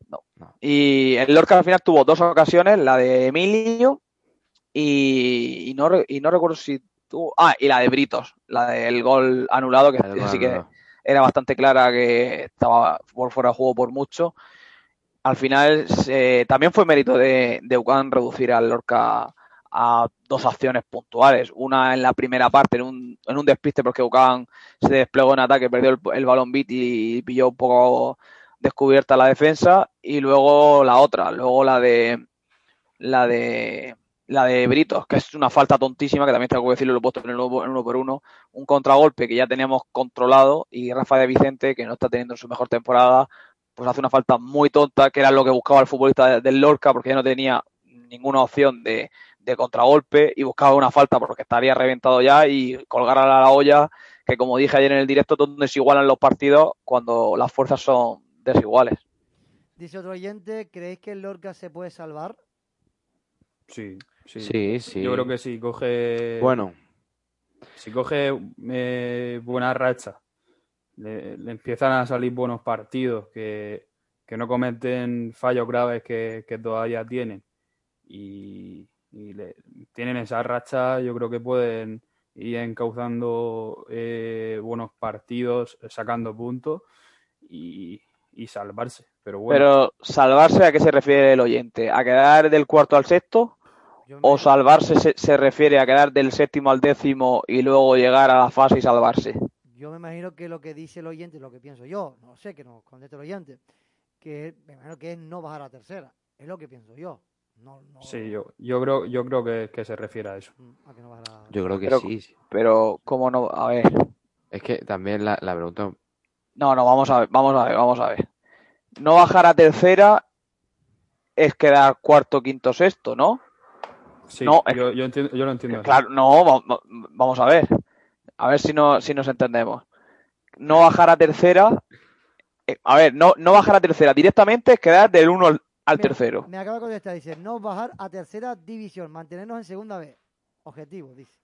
no. No. Y el Lorca al final tuvo dos ocasiones, la de Emilio y, y no, re- y no recuerdo si tuvo... Ah, y la de Britos, la del gol anulado, que sí que era bastante clara que estaba por fuera de juego por mucho. Al final también fue mérito de, de reducir al Lorca a dos acciones puntuales. Una en la primera parte, en un, en un despiste, porque UCAN se desplegó en ataque, perdió el, balón beat y pilló un poco descubierta la defensa. Y luego la otra, luego la de la de la de Britos, que es una falta tontísima, que también tengo que decirlo, lo he puesto en el uno, en uno por uno, un contragolpe que ya teníamos controlado y Rafa de Vicente, que no está teniendo su mejor temporada, pues hace una falta muy tonta, que era lo que buscaba el futbolista de- del Lorca, porque ya no tenía ninguna opción de, de contragolpe y buscaba una falta porque estaría reventado ya y colgar a la olla, que como dije ayer en el directo, donde se igualan los partidos cuando las fuerzas son desiguales. Dice otro oyente, ¿creéis que el Lorca se puede salvar? Sí, sí. Sí, sí. Yo creo que si coge. Bueno, Si coge eh, buena racha, le, le empiezan a salir buenos partidos que, que no cometen fallos graves que, que todavía tienen y, y le- tienen esa racha, yo creo que pueden ir encauzando eh, buenos partidos, sacando puntos y, y salvarse. Pero bueno, Pero salvarse, ¿a qué se refiere el oyente? ¿A quedar del cuarto al sexto? Me- ¿O salvarse se, se refiere a quedar del séptimo al décimo y luego llegar a la fase y salvarse? Yo me imagino que lo que dice el oyente, lo que pienso yo, no sé, que nos conteste el oyente, que me imagino que es no bajar a tercera. Es lo que pienso yo. No, no, sí, yo, yo creo, yo creo que, que se refiere a eso. Mm, a que no bajar a- yo creo que Pero- sí. sí. Pero, ¿cómo no? A ver. Es que también la, la pregunta. No, no, vamos a ver, vamos a ver, vamos a ver. No bajar a tercera es quedar cuarto, quinto, sexto, ¿no? Sí, No, es- yo, yo, entiendo, yo lo entiendo así. Claro, no, va- va- vamos a ver. A ver si, no, si nos entendemos. No bajar a tercera. eh, a ver, no, no bajar a tercera directamente es quedar del 1 al, al Mira, tercero. Me acaba de contestar, dice, no bajar a tercera división, mantenernos en segunda vez. Objetivo, dice.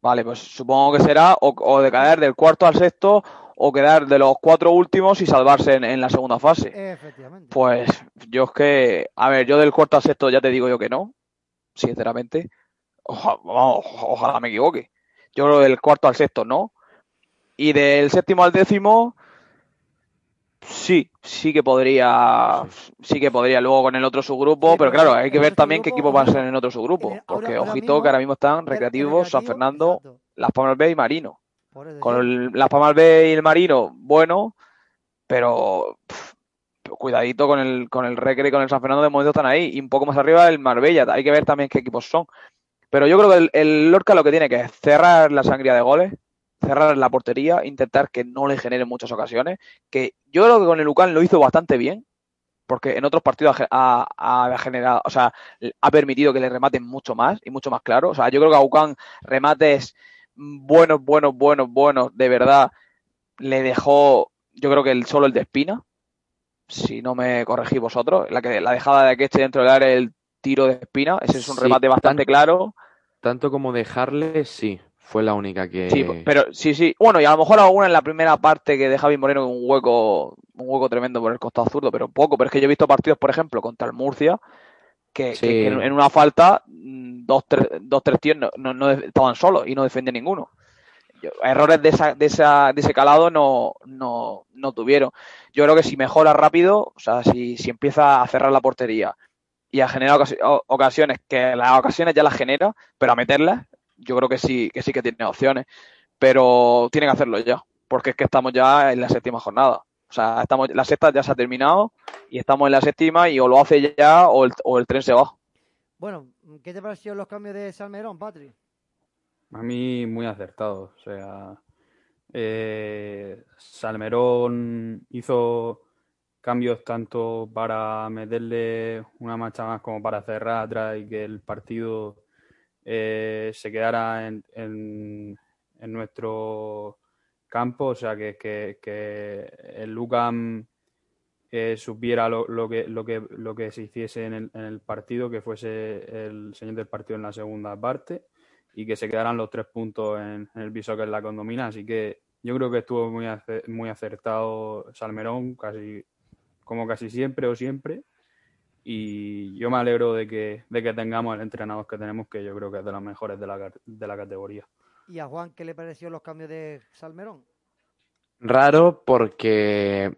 Vale, pues supongo que será o, o de caer del cuarto al sexto o quedar de los cuatro últimos y salvarse en, en la segunda fase. Efectivamente. Pues yo es que, a ver, yo del cuarto al sexto ya te digo yo que no, sinceramente. Oja- ojalá me equivoque. Yo creo del cuarto al sexto no. Y del séptimo al décimo, sí, sí que podría, sí que podría luego con el otro subgrupo, Sí, pero claro, hay que ver también qué subgrupo, equipo va a ser en el otro subgrupo. ahora- Porque ahora ojito mismo, que ahora mismo están recreativos, San Fernando, exacto. Las Palmas B y Marino. Con el, Las Palmas B y el Marino, bueno, pero cuidadito con el, con el Recre y con el San Fernando de momento están ahí. Y un poco más arriba el Marbella. Hay que ver también qué equipos son. Pero yo creo que el, Lorca lo que tiene que es cerrar la sangría de goles, cerrar la portería, intentar que no le generen muchas ocasiones. Que yo creo que con el Lucan lo hizo bastante bien, porque en otros partidos ha, generado, o sea, ha permitido que le rematen mucho más y mucho más claro. O sea, yo creo que a Ucán remates buenos, buenos, buenos, buenos, de verdad, le dejó, yo creo que solo el de Espina, si no me corregís vosotros, la que la dejada de Akeche dentro del área, el tiro de Espina, ese es un Sí, remate bastante tan- claro. Tanto como dejarle, sí. Fue la única que. Sí, pero sí, sí. Bueno, y a lo mejor alguna en la primera parte que de Javi Moreno un hueco, un hueco tremendo por el costado zurdo, pero poco. Pero es que yo he visto partidos, por ejemplo, contra el Murcia, que, Sí. que en, una falta, mm, dos, tres, dos, tres tíos no, no- estaban solos y no defiende ninguno. errores de, esa, de, esa, de ese calado no, no, no tuvieron. Yo creo que si mejora rápido, o sea, si, si empieza a cerrar la portería y a generar ocasi- ocasiones, que las ocasiones ya las genera, pero a meterlas, yo creo que sí, que sí que tiene opciones. Pero tiene que hacerlo ya, porque es que estamos ya en la séptima jornada. O sea, estamos, la sexta ya se ha terminado y estamos en la séptima y o lo hace ya o el, o el tren se va. Bueno, ¿qué te parecieron los cambios de Salmerón, Patri? A mí muy acertado. O sea, eh, Salmerón hizo cambios tanto para meterle una marcha más como para cerrar atrás y que el partido eh, se quedara en, en- nuestro campo. O sea, que, que, que el Lucam eh, supiera lo, lo que, lo, que, lo que se hiciese en el, en el partido, que fuese el señor del partido en la segunda parte y que se quedaran los tres puntos en, el piso que es la condomina. Así que yo creo que estuvo muy, muy acertado Salmerón, casi como casi siempre o siempre. Y yo me alegro de que, de que tengamos el entrenador que tenemos, que yo creo que es de los mejores de la, de la categoría. ¿Y a Juan qué le pareció los cambios de Salmerón? Raro porque,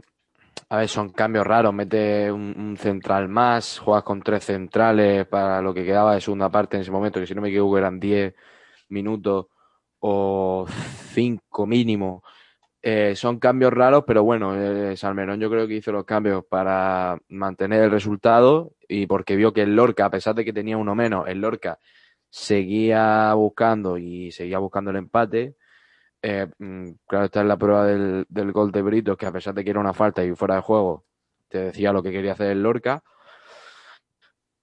a ver, son cambios raros. Mete un, un central más, juegas con tres centrales para lo que quedaba de segunda parte en ese momento, que si no me equivoco eran 10 minutos o 5 mínimo. Eh, son cambios raros, pero bueno, eh, Salmerón yo creo que hizo los cambios para mantener el resultado y porque vio que el Lorca, a pesar de que tenía uno menos, el Lorca seguía buscando y seguía buscando el empate. Eh, mm, claro, esta es la prueba del, del gol de Brito, que a pesar de que era una falta y fuera de juego, te decía lo que quería hacer el Lorca.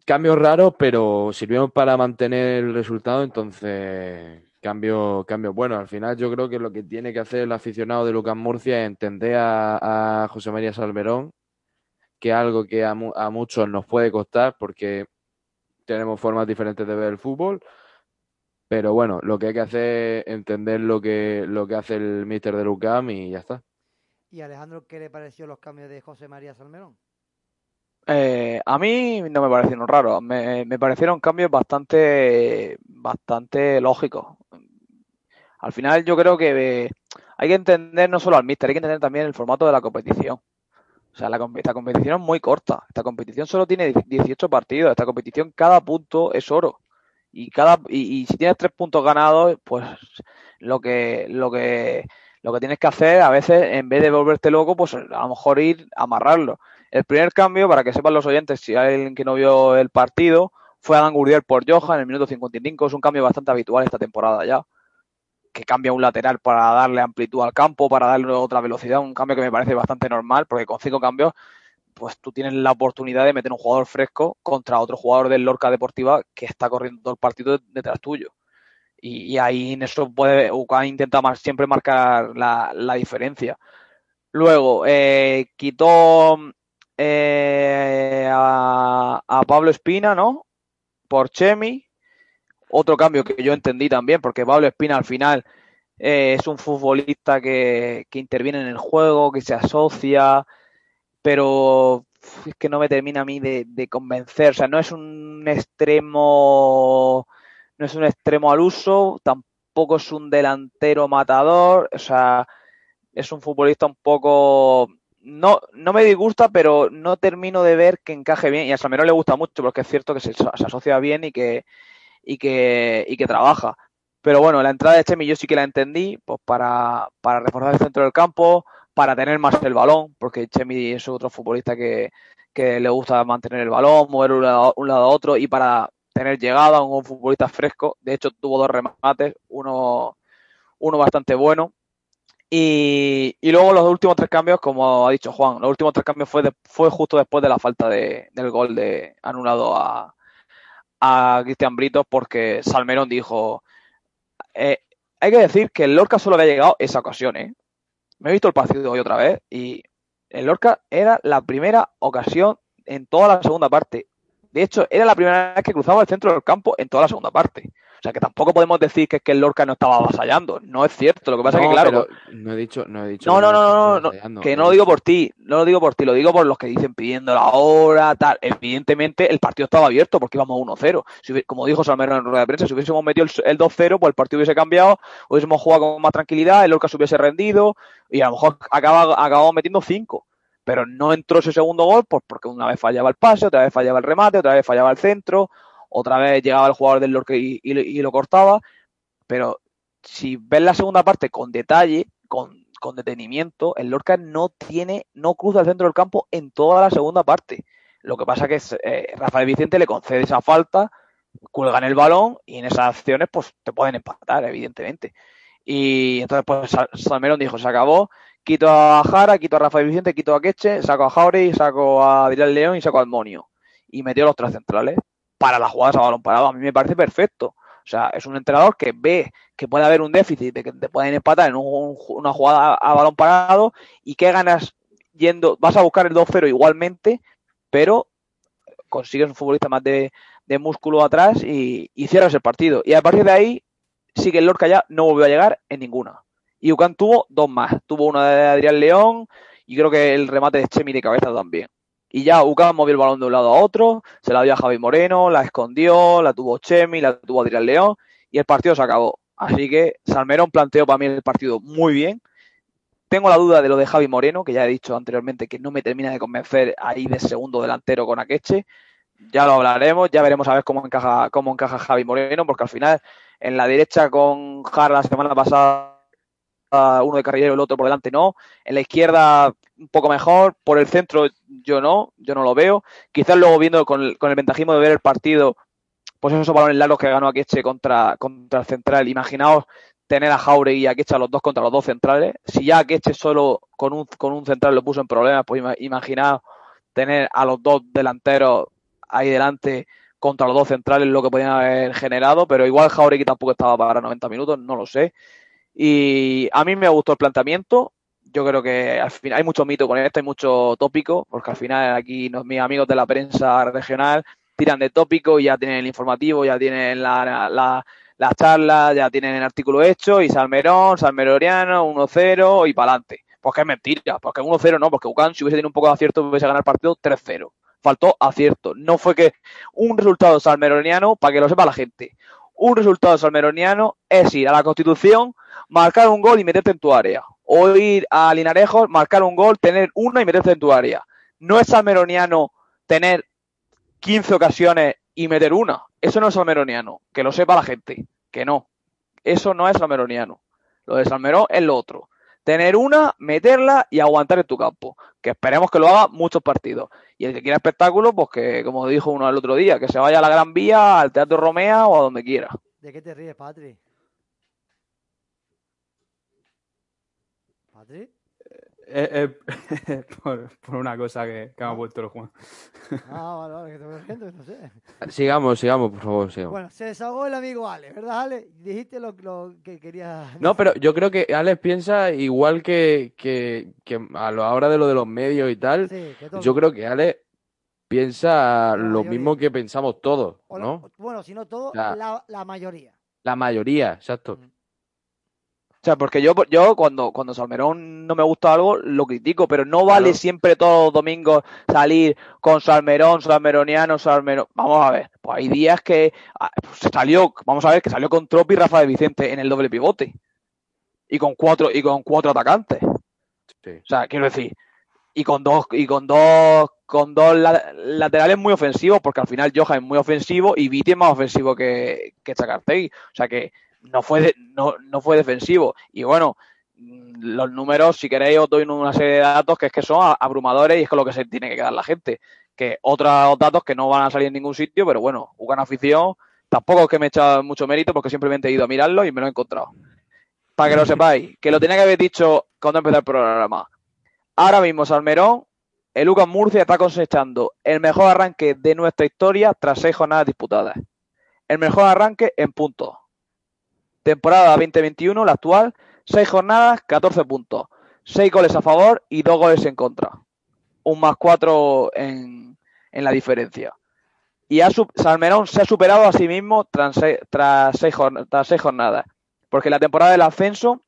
Cambios raros, pero sirvieron para mantener el resultado, entonces cambio, cambio bueno. Al final yo creo que lo que tiene que hacer el aficionado de Lucas Murcia es entender a, José María Salmerón, que es algo que a, mu- a muchos nos puede costar porque tenemos formas diferentes de ver el fútbol. Pero bueno, lo que hay que hacer es entender lo que, lo que hace el míster de Lucam y ya está. ¿Y Alejandro qué le pareció los cambios de José María Salmerón? Eh, a mí no me parecieron raros, me, me parecieron cambios bastante, bastante lógicos. Al final yo creo que eh, hay que entender no solo al míster, hay que entender también el formato de la competición. O sea, la, esta competición es muy corta. Esta competición solo tiene 18 partidos. Esta competición, cada punto es oro. Y cada y, y si tienes tres puntos ganados, pues lo que lo que lo que tienes que hacer a veces en vez de volverte loco, pues a lo mejor ir a amarrarlo. El primer cambio, para que sepan los oyentes, si hay alguien que no vio el partido, fue Adam Gurdiel por Johan en el minuto 55. Es un cambio bastante habitual esta temporada ya. Que cambia un lateral para darle amplitud al campo, para darle otra velocidad. Un cambio que me parece bastante normal, porque con cinco cambios, pues tú tienes la oportunidad de meter un jugador fresco contra otro jugador del Lorca Deportiva que está corriendo todo el partido detrás tuyo. Y, ahí en eso puede, UCAM intenta siempre marcar la, la diferencia. Luego, eh, quitó eh, a, a Pablo Espina, ¿no? Por Chemi. Otro cambio que yo entendí también, porque Pablo Espina al final eh, es un futbolista que, que interviene en el juego, que se asocia, pero es que no me termina a mí de, de convencer. O sea, no es un extremo, no es un extremo al uso, tampoco es un delantero matador, o sea, es un futbolista un poco no, no me disgusta, pero no termino de ver que encaje bien. Y a Salmerón le gusta mucho, porque es cierto que se, se asocia bien y que, y que, y que trabaja. Pero bueno, la entrada de Chemi yo sí que la entendí, pues para, para reforzar el centro del campo, para tener más el balón, porque Chemi es otro futbolista que, que le gusta mantener el balón, mover un lado, un lado a otro y para tener llegada, un futbolista fresco. De hecho, tuvo dos remates, uno, uno bastante bueno. Y, luego los últimos tres cambios, como ha dicho Juan, los últimos tres cambios fue, fue justo después de la falta de, del gol de anulado a, a Cristian Britos porque Salmerón dijo, eh, hay que decir que el Lorca solo había llegado esa ocasión, ¿eh? Me he visto el partido hoy otra vez y el Lorca era la primera ocasión en toda la segunda parte. De hecho, era la primera vez que cruzaba el centro del campo en toda la segunda parte. O sea que tampoco podemos decir que es que el Lorca no estaba avasallando. No es cierto. Lo que pasa es que, claro, no he dicho, no he dicho. no, no, no, no, no, que no lo digo por ti, no lo digo por ti, lo digo por los que dicen pidiendo la hora, tal. Evidentemente el partido estaba abierto porque íbamos 1-0. Si hubi- como dijo Salmero en rueda de prensa, si hubiésemos metido el, el 2-0, pues el partido hubiese cambiado, hubiésemos jugado con más tranquilidad, el Lorca se hubiese rendido y a lo mejor acaba, acabamos metiendo 5. Pero no entró ese segundo gol pues porque una vez fallaba el pase, otra vez fallaba el remate, otra vez fallaba el centro, otra vez llegaba el jugador del Lorca y, lo cortaba. Pero si ves la segunda parte con detalle, con, detenimiento, el Lorca no tiene, no cruza el centro del campo en toda la segunda parte. Lo que pasa que es, eh, Rafael Vicente le concede esa falta, cuelgan el balón y en esas acciones pues te pueden empatar, evidentemente. Y entonces pues Sa- Salmerón dijo, se acabó, quito a Jara, quito a Rafael Vicente, quito a Queche, saco a Jauregui, saco a Adrián León y saco al Monio. Y metió los tres centrales para las jugadas a balón parado. A mí me parece perfecto. O sea, es un entrenador que ve que puede haber un déficit, de que te pueden empatar en un- una jugada a balón parado y que ganas yendo, vas a buscar el 2-0 igualmente, pero consigues un futbolista más de, de músculo atrás y, y cierras el partido. Y a partir de ahí, sí que el Lorca ya no volvió a llegar en ninguna. Y Ucán tuvo dos más. Tuvo una de Adrián León y creo que el remate de Chemi de cabeza también. Y ya Ucán movió el balón de un lado a otro, se la dio a Javi Moreno, la escondió, la tuvo Chemi, la tuvo Adrián León y el partido se acabó. Así que Salmerón planteó para mí el partido muy bien. Tengo la duda de lo de Javi Moreno, que ya he dicho anteriormente que no me termina de convencer ahí de segundo delantero con Akeche. Ya lo hablaremos, ya veremos a ver cómo encaja, cómo encaja Javi Moreno, porque al final en la derecha con Jara la semana pasada uno de carrilero y el otro por delante no. En la izquierda un poco mejor, por el centro yo no, yo no lo veo. Quizás luego viendo con el, con el ventajismo de ver el partido, pues esos balones largos que ganó Akeche contra, contra el central. Imaginaos tener a Jauregui y a Akeche a los dos contra los dos centrales. Si ya Akeche solo con un, con un central lo puso en problemas, pues ima- imaginaos tener a los dos delanteros ahí delante contra los dos centrales lo que podían haber generado, pero igual Jauregui tampoco estaba para 90 minutos, no lo sé. Y a mí me gustó el planteamiento. Yo creo que al final hay mucho mito con esto, hay mucho tópico, porque al final aquí mis amigos de la prensa regional tiran de tópico y ya tienen el informativo, ya tienen la, la, la ya tienen el artículo hecho y Salmerón, Salmeroriano, 1-0 y para adelante. Pues que es mentira, porque 1-0 no, porque Ucán si hubiese tenido un poco de acierto hubiese ganado el partido 3-0. Faltó acierto. No fue que un resultado salmeroniano, para que lo sepa la gente, un resultado salmeroniano es ir a la Constitución, marcar un gol y meterte en tu área. O ir a Linarejos, marcar un gol, tener uno y meterte en tu área. No es salmeroniano tener 15 ocasiones y meter una. Eso no es salmeroniano. Que lo sepa la gente. Que no. Eso no es salmeroniano. Lo de Salmerón es lo otro. Tener una, meterla y aguantar en tu campo. Que esperemos que lo haga muchos partidos. Y el que quiera espectáculo, pues que, como dijo uno el otro día, que se vaya a la Gran Vía, al Teatro Romea o a donde quiera. ¿De qué te ríes, Patri? Eh, eh, *laughs* por, por una cosa que, que me ha puesto el Juan. Ah, vale, vale, que te voy riendo, no sé. Sigamos, sigamos, por favor, sigamos. Bueno, se desahogó el amigo Ale, ¿verdad, Ale? Dijiste lo, lo que querías. No, pero yo creo que Alex piensa igual que, que, que a la hora de lo de los medios y tal. Sí, que todo- Yo creo que Alex piensa lo mayoría. mismo que pensamos todos, la- ¿no? Bueno, si no todo, Ya. la, la mayoría. La mayoría, exacto. O sea, porque yo, yo cuando, cuando Salmerón no me gusta algo, lo critico, pero no vale Claro. siempre todos los domingos salir con Salmerón, Salmeroniano, Salmerón. Vamos a ver, pues hay días que ah, pues salió, vamos a ver, que salió con Tropi y Rafa de Vicente en el doble pivote. Y con cuatro, y con cuatro atacantes. Sí. O sea, quiero decir, y con dos, y con dos, con dos la- laterales muy ofensivos, porque al final Johan es muy ofensivo y Viti es más ofensivo que, que Chacartegui. O sea que no fue, de- no, no fue defensivo. Y bueno, mm, los números, si queréis, os doy una serie de datos que es que son abrumadores y es con lo que se tiene que quedar la gente. Que otros datos que no van a salir en ningún sitio, pero bueno, Ucan Afición, tampoco es que me he echado mucho mérito porque simplemente he ido a mirarlo y me lo he encontrado. Para que lo sepáis, que lo tenía que haber dicho cuando empezó el programa. Ahora mismo Salmerón, el Lucas Murcia está cosechando el mejor arranque de nuestra historia tras seis jornadas disputadas. El mejor arranque en puntos. Temporada 2021, la actual, seis jornadas, 14 puntos. Seis goles a favor y dos goles en contra. Un más cuatro en, en la diferencia. Y ha, Salmerón se ha superado a sí mismo tras, tras seis jornadas. Porque la temporada del ascenso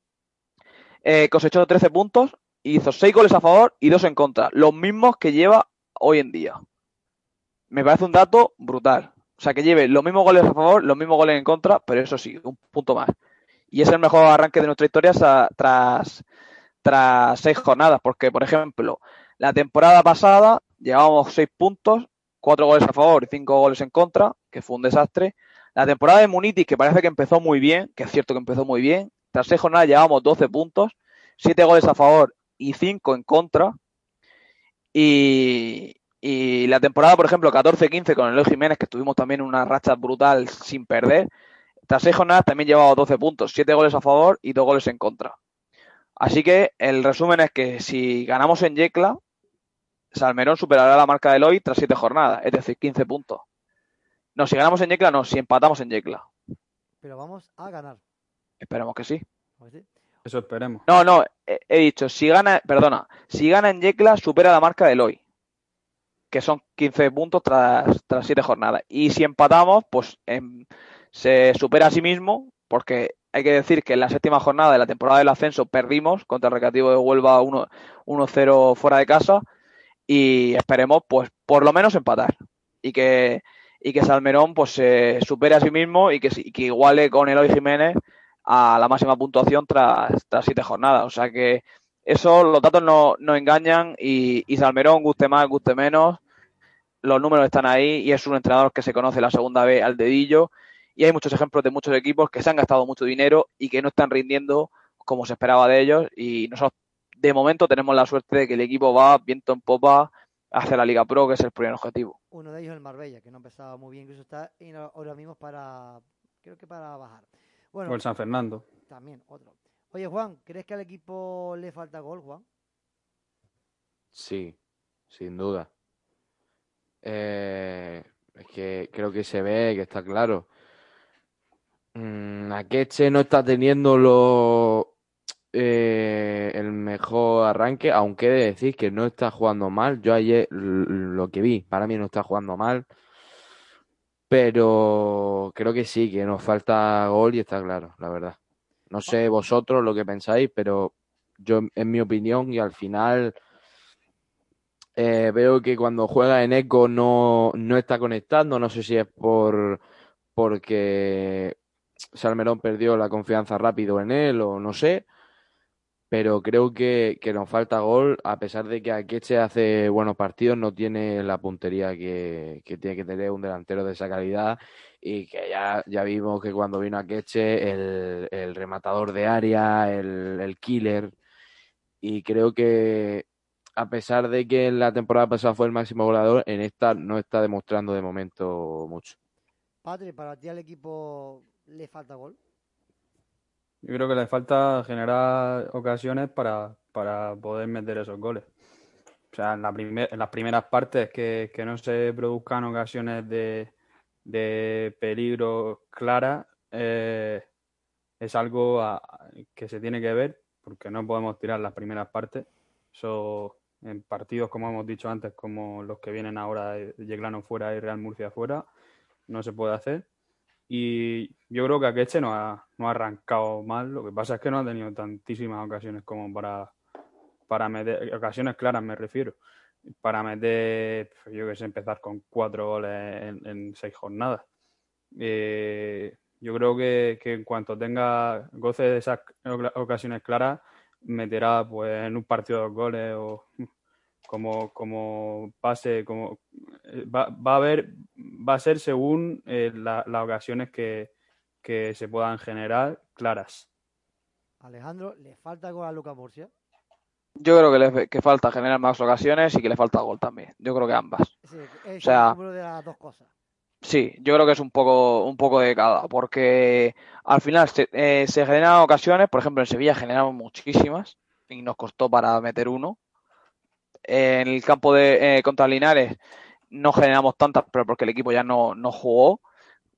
eh, cosechó 13 puntos, hizo 6 goles a favor y 2 en contra. Los mismos que lleva hoy en día. Me parece un dato brutal. O sea, que lleve los mismos goles a favor, los mismos goles en contra, pero eso sí, un punto más. Y es el mejor arranque de nuestra historia tras, tras seis jornadas, porque, por ejemplo, la temporada pasada llevábamos seis puntos, cuatro goles a favor y cinco goles en contra, que fue un desastre. La temporada de Munitis, que parece que empezó muy bien, que es cierto que empezó muy bien, tras seis jornadas llevábamos 12 puntos, siete goles a favor y cinco en contra. Y, y la temporada, por ejemplo, 14-15 con Eloy Jiménez, que tuvimos también una racha brutal sin perder, tras seis jornadas también llevaba 12 puntos, 7 goles a favor y 2 goles en contra. Así que el resumen es que si ganamos en Yecla, Salmerón superará la marca de Eloy tras 7 jornadas, es decir, 15 puntos. No, si ganamos en Yecla, no, si empatamos en Yecla. Pero vamos a ganar. Esperemos que sí. ¿no? ¿Sí? Eso esperemos. No, no, he, he dicho, si gana, perdona, si gana en Yecla, supera la marca de Eloy, que son 15 puntos tras, tras 7 jornadas. Y si empatamos, pues em, se supera a sí mismo, porque hay que decir que en la séptima jornada de la temporada del ascenso perdimos contra el Recreativo de Huelva 1 1-0 fuera de casa y esperemos, pues, por lo menos empatar. Y que, y que Salmerón, pues, se supere a sí mismo y que, y que iguale con Eloy Jiménez a la máxima puntuación tras, tras siete jornadas. O sea que eso, los datos no, no engañan y, y Salmerón, guste más, guste menos, los números están ahí y es un entrenador que se conoce la segunda vez al dedillo y hay muchos ejemplos de muchos equipos que se han gastado mucho dinero y que no están rindiendo como se esperaba de ellos y nosotros de momento tenemos la suerte de que el equipo va viento en popa hacia la Liga Pro, que es el primer objetivo. Uno de ellos el Marbella, que no empezaba muy bien, incluso está ahora mismo para, creo que para bajar. Bueno, O el San Fernando. también otro. Oye, Juan, ¿crees que al equipo le falta gol, Juan? Sí, sin duda. Eh, es que creo que se ve, que está claro. Mm, Akeche no está teniendo lo, eh, el mejor arranque, aunque he de decir que no está jugando mal. Yo ayer lo que vi, para mí no está jugando mal. Pero creo que sí, que nos falta gol y está claro, la verdad. No sé vosotros lo que pensáis, pero yo, en mi opinión, y al final eh, veo que cuando juega en Eco no, no está conectando. No sé si es por porque Salmerón perdió la confianza rápido en él o no sé. Pero creo que, que nos falta gol, a pesar de que Akeche hace buenos partidos, no tiene la puntería que, que tiene que tener un delantero de esa calidad. Y que ya, ya vimos que cuando vino Akeche, el, el rematador de área, el, el killer. Y creo que a pesar de que en la temporada pasada fue el máximo goleador, en esta no está demostrando de momento mucho. Patri, ¿para ti al equipo le falta gol? Yo creo que le falta generar ocasiones para, para poder meter esos goles. O sea, en, la primer- en las primeras partes que, que no se produzcan ocasiones de, de peligro claras eh, es algo a- que se tiene que ver porque no podemos tirar las primeras partes. Eso en partidos, como hemos dicho antes, como los que vienen ahora de Yeclano fuera y Real Murcia fuera, no se puede hacer. Y yo creo que Akeche no ha, no ha arrancado mal. Lo que pasa es que no ha tenido tantísimas ocasiones como para, para meter, ocasiones claras me refiero, para meter, pues, yo que sé, empezar con cuatro goles en, seis jornadas. Eh, yo creo que, en cuanto tenga goce de esas oca- ocasiones claras, meterá pues en un partido dos goles o como, como pase, como eh, va, va a haber, va a ser según eh, la- las ocasiones que, que se puedan generar claras. Alejandro, ¿le falta gol a Lucas Murcia? Yo creo que le que falta generar más ocasiones y que le falta gol también. Yo creo que ambas. Sí, es O sea- el número de las dos cosas. Sí, yo creo que es un poco, un poco de cada, porque al final se, eh, se generan ocasiones, por ejemplo en Sevilla generamos muchísimas y nos costó para meter uno. En el campo de eh, contra Linares no generamos tantas, pero porque el equipo ya no, no jugó.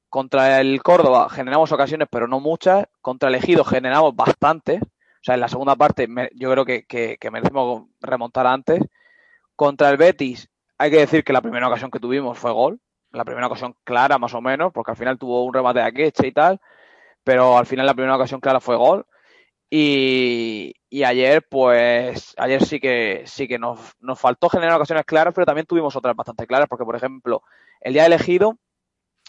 Contra el Córdoba generamos ocasiones, pero no muchas. Contra el Ejido generamos bastantes. O sea, en la segunda parte me- yo creo que, que, merecemos remontar antes. Contra el Betis hay que decir que la primera ocasión que tuvimos fue gol. la primera ocasión clara más o menos, porque al final tuvo un remate de Akeche y tal, pero al final la primera ocasión clara fue gol. Y, y ayer, pues, ayer sí que sí que nos, nos faltó generar ocasiones claras, pero también tuvimos otras bastante claras, porque por ejemplo, el día elegido,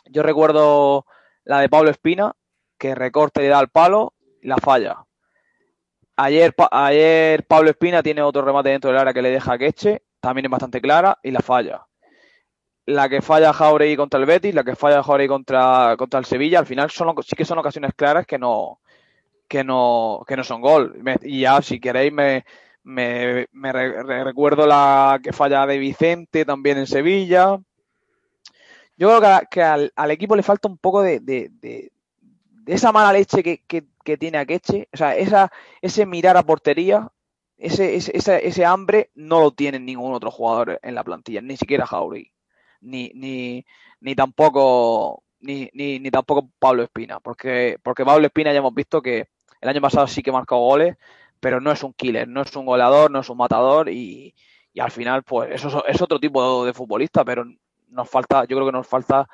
yo recuerdo la de Pablo Espina, que recorte y da al palo y la falla. Ayer, pa- ayer Pablo Espina tiene otro remate dentro del área que le deja a Queche, también es bastante clara y la falla. La que falla Jauregui contra el Betis, la que falla Jauregui contra, contra el Sevilla, al final son, sí que son ocasiones claras que no, que no, que no son gol. Y ya, si queréis, me, me, me re- re- recuerdo la que falla de Vicente también en Sevilla. Yo creo que, al, al equipo le falta un poco de esa mala leche que, que, que tiene Akeche. O sea, esa, ese mirar a portería, ese, ese, ese, hambre no lo tiene ningún otro jugador en la plantilla, ni siquiera Jauregui, ni, ni, ni tampoco ni, ni, tampoco Pablo Espina, porque, porque Pablo Espina ya hemos visto que el año pasado sí que marcó goles, pero no es un killer, no es un goleador, no es un matador y, y al final pues eso es, es otro tipo de futbolista, pero nos falta, yo creo que nos falta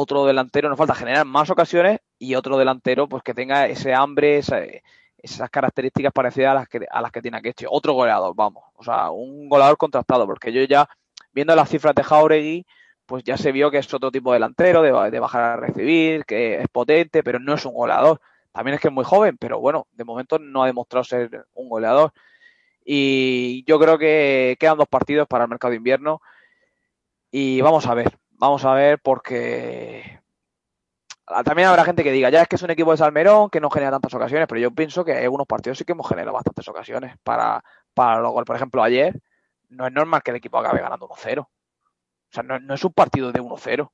otro delantero, nos falta generar más ocasiones y otro delantero pues que tenga ese hambre, esa- esas características parecidas a las que a las que tiene Akeche. Otro goleador, vamos, o sea, un goleador contrastado, porque yo ya viendo las cifras de Jauregui, pues ya se vio que es otro tipo de delantero, de, de bajar a recibir, que es potente, pero no es un goleador. También es que es muy joven, pero bueno, de momento no ha demostrado ser un goleador. Y yo creo que quedan dos partidos para el mercado de invierno. Y vamos a ver, vamos a ver porque también habrá gente que diga, ya es que es un equipo de Salmerón que no genera tantas ocasiones, pero yo pienso que hay algunos partidos sí que hemos generado bastantes ocasiones para, para los goles. Por ejemplo, ayer no es normal que el equipo acabe ganando 1-0. O sea, no, no es un partido de 1-0. O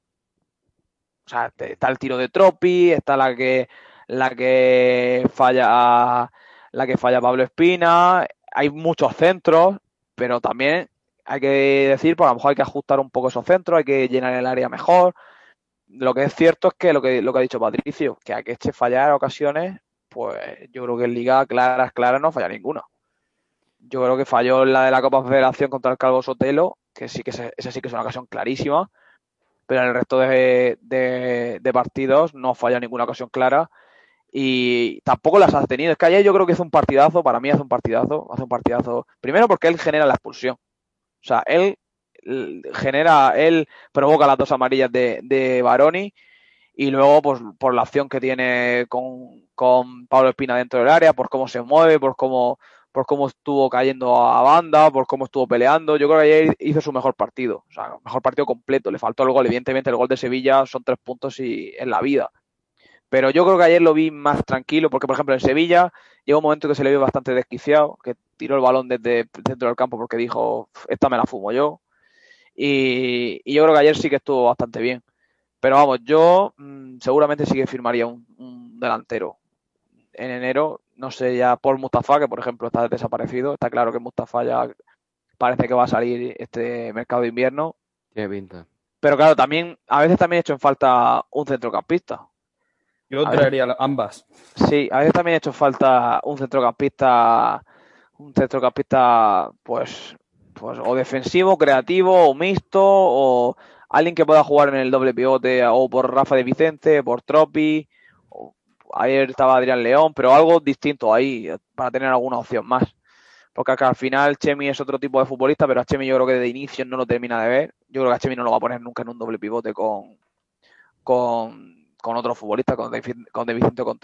sea, está el tiro de Tropi, está la que la que falla la que falla Pablo Espina, hay muchos centros, pero también hay que decir, pues a lo mejor hay que ajustar un poco esos centros, hay que llenar el área mejor. Lo que es cierto es que lo que, lo que ha dicho Patricio, que a que este fallar ocasiones, pues yo creo que en liga claras, claras no falla ninguna. Yo creo que falló en la de la Copa Federación contra el Calvo Sotelo, que sí que se- esa sí que es una ocasión clarísima, pero en el resto de, de- de partidos no falla ninguna ocasión clara y tampoco las ha tenido. Es que ayer yo creo que hace un partidazo, para mí hace un partidazo, hace un partidazo. Primero porque él genera la expulsión. O sea, él genera, él provoca las dos amarillas de, de Baroni y luego pues por la acción que tiene con, con Pablo Espina dentro del área, por cómo se mueve, por cómo, por cómo estuvo cayendo a banda, por cómo estuvo peleando. Yo creo que ayer hizo su mejor partido, o sea, mejor partido completo. Le faltó el gol, evidentemente el gol de Sevilla son tres puntos y en la vida. Pero yo creo que ayer lo vi más tranquilo, porque por ejemplo en Sevilla llegó un momento que se le vio bastante desquiciado, que tiró el balón desde dentro del campo porque dijo, esta me la fumo yo. Y, y yo creo que ayer sí que estuvo bastante bien. Pero vamos, yo mm, seguramente sí que firmaría un, un delantero en enero. No sé ya por Mustafa, que por ejemplo está desaparecido. Está claro que Mustafa ya parece que va a salir este mercado de invierno. Tiene pinta. Pero claro, también a veces también he hecho en falta un centrocampista. Yo A traería ambas. Sí, a veces también he hecho falta un centrocampista, un centrocampista, pues, pues, o defensivo, creativo, o mixto, o alguien que pueda jugar en el doble pivote, o por Rafa de Vicente, por Tropi, o- ayer estaba Adrián León, pero algo distinto ahí, para tener alguna opción más. Porque acá al final Chemi es otro tipo de futbolista, pero a Chemi yo creo que de inicio no lo termina de ver. Yo creo que a Chemi no lo va a poner nunca en un doble pivote con, con, con otro futbolista, con De, con De Vicente con.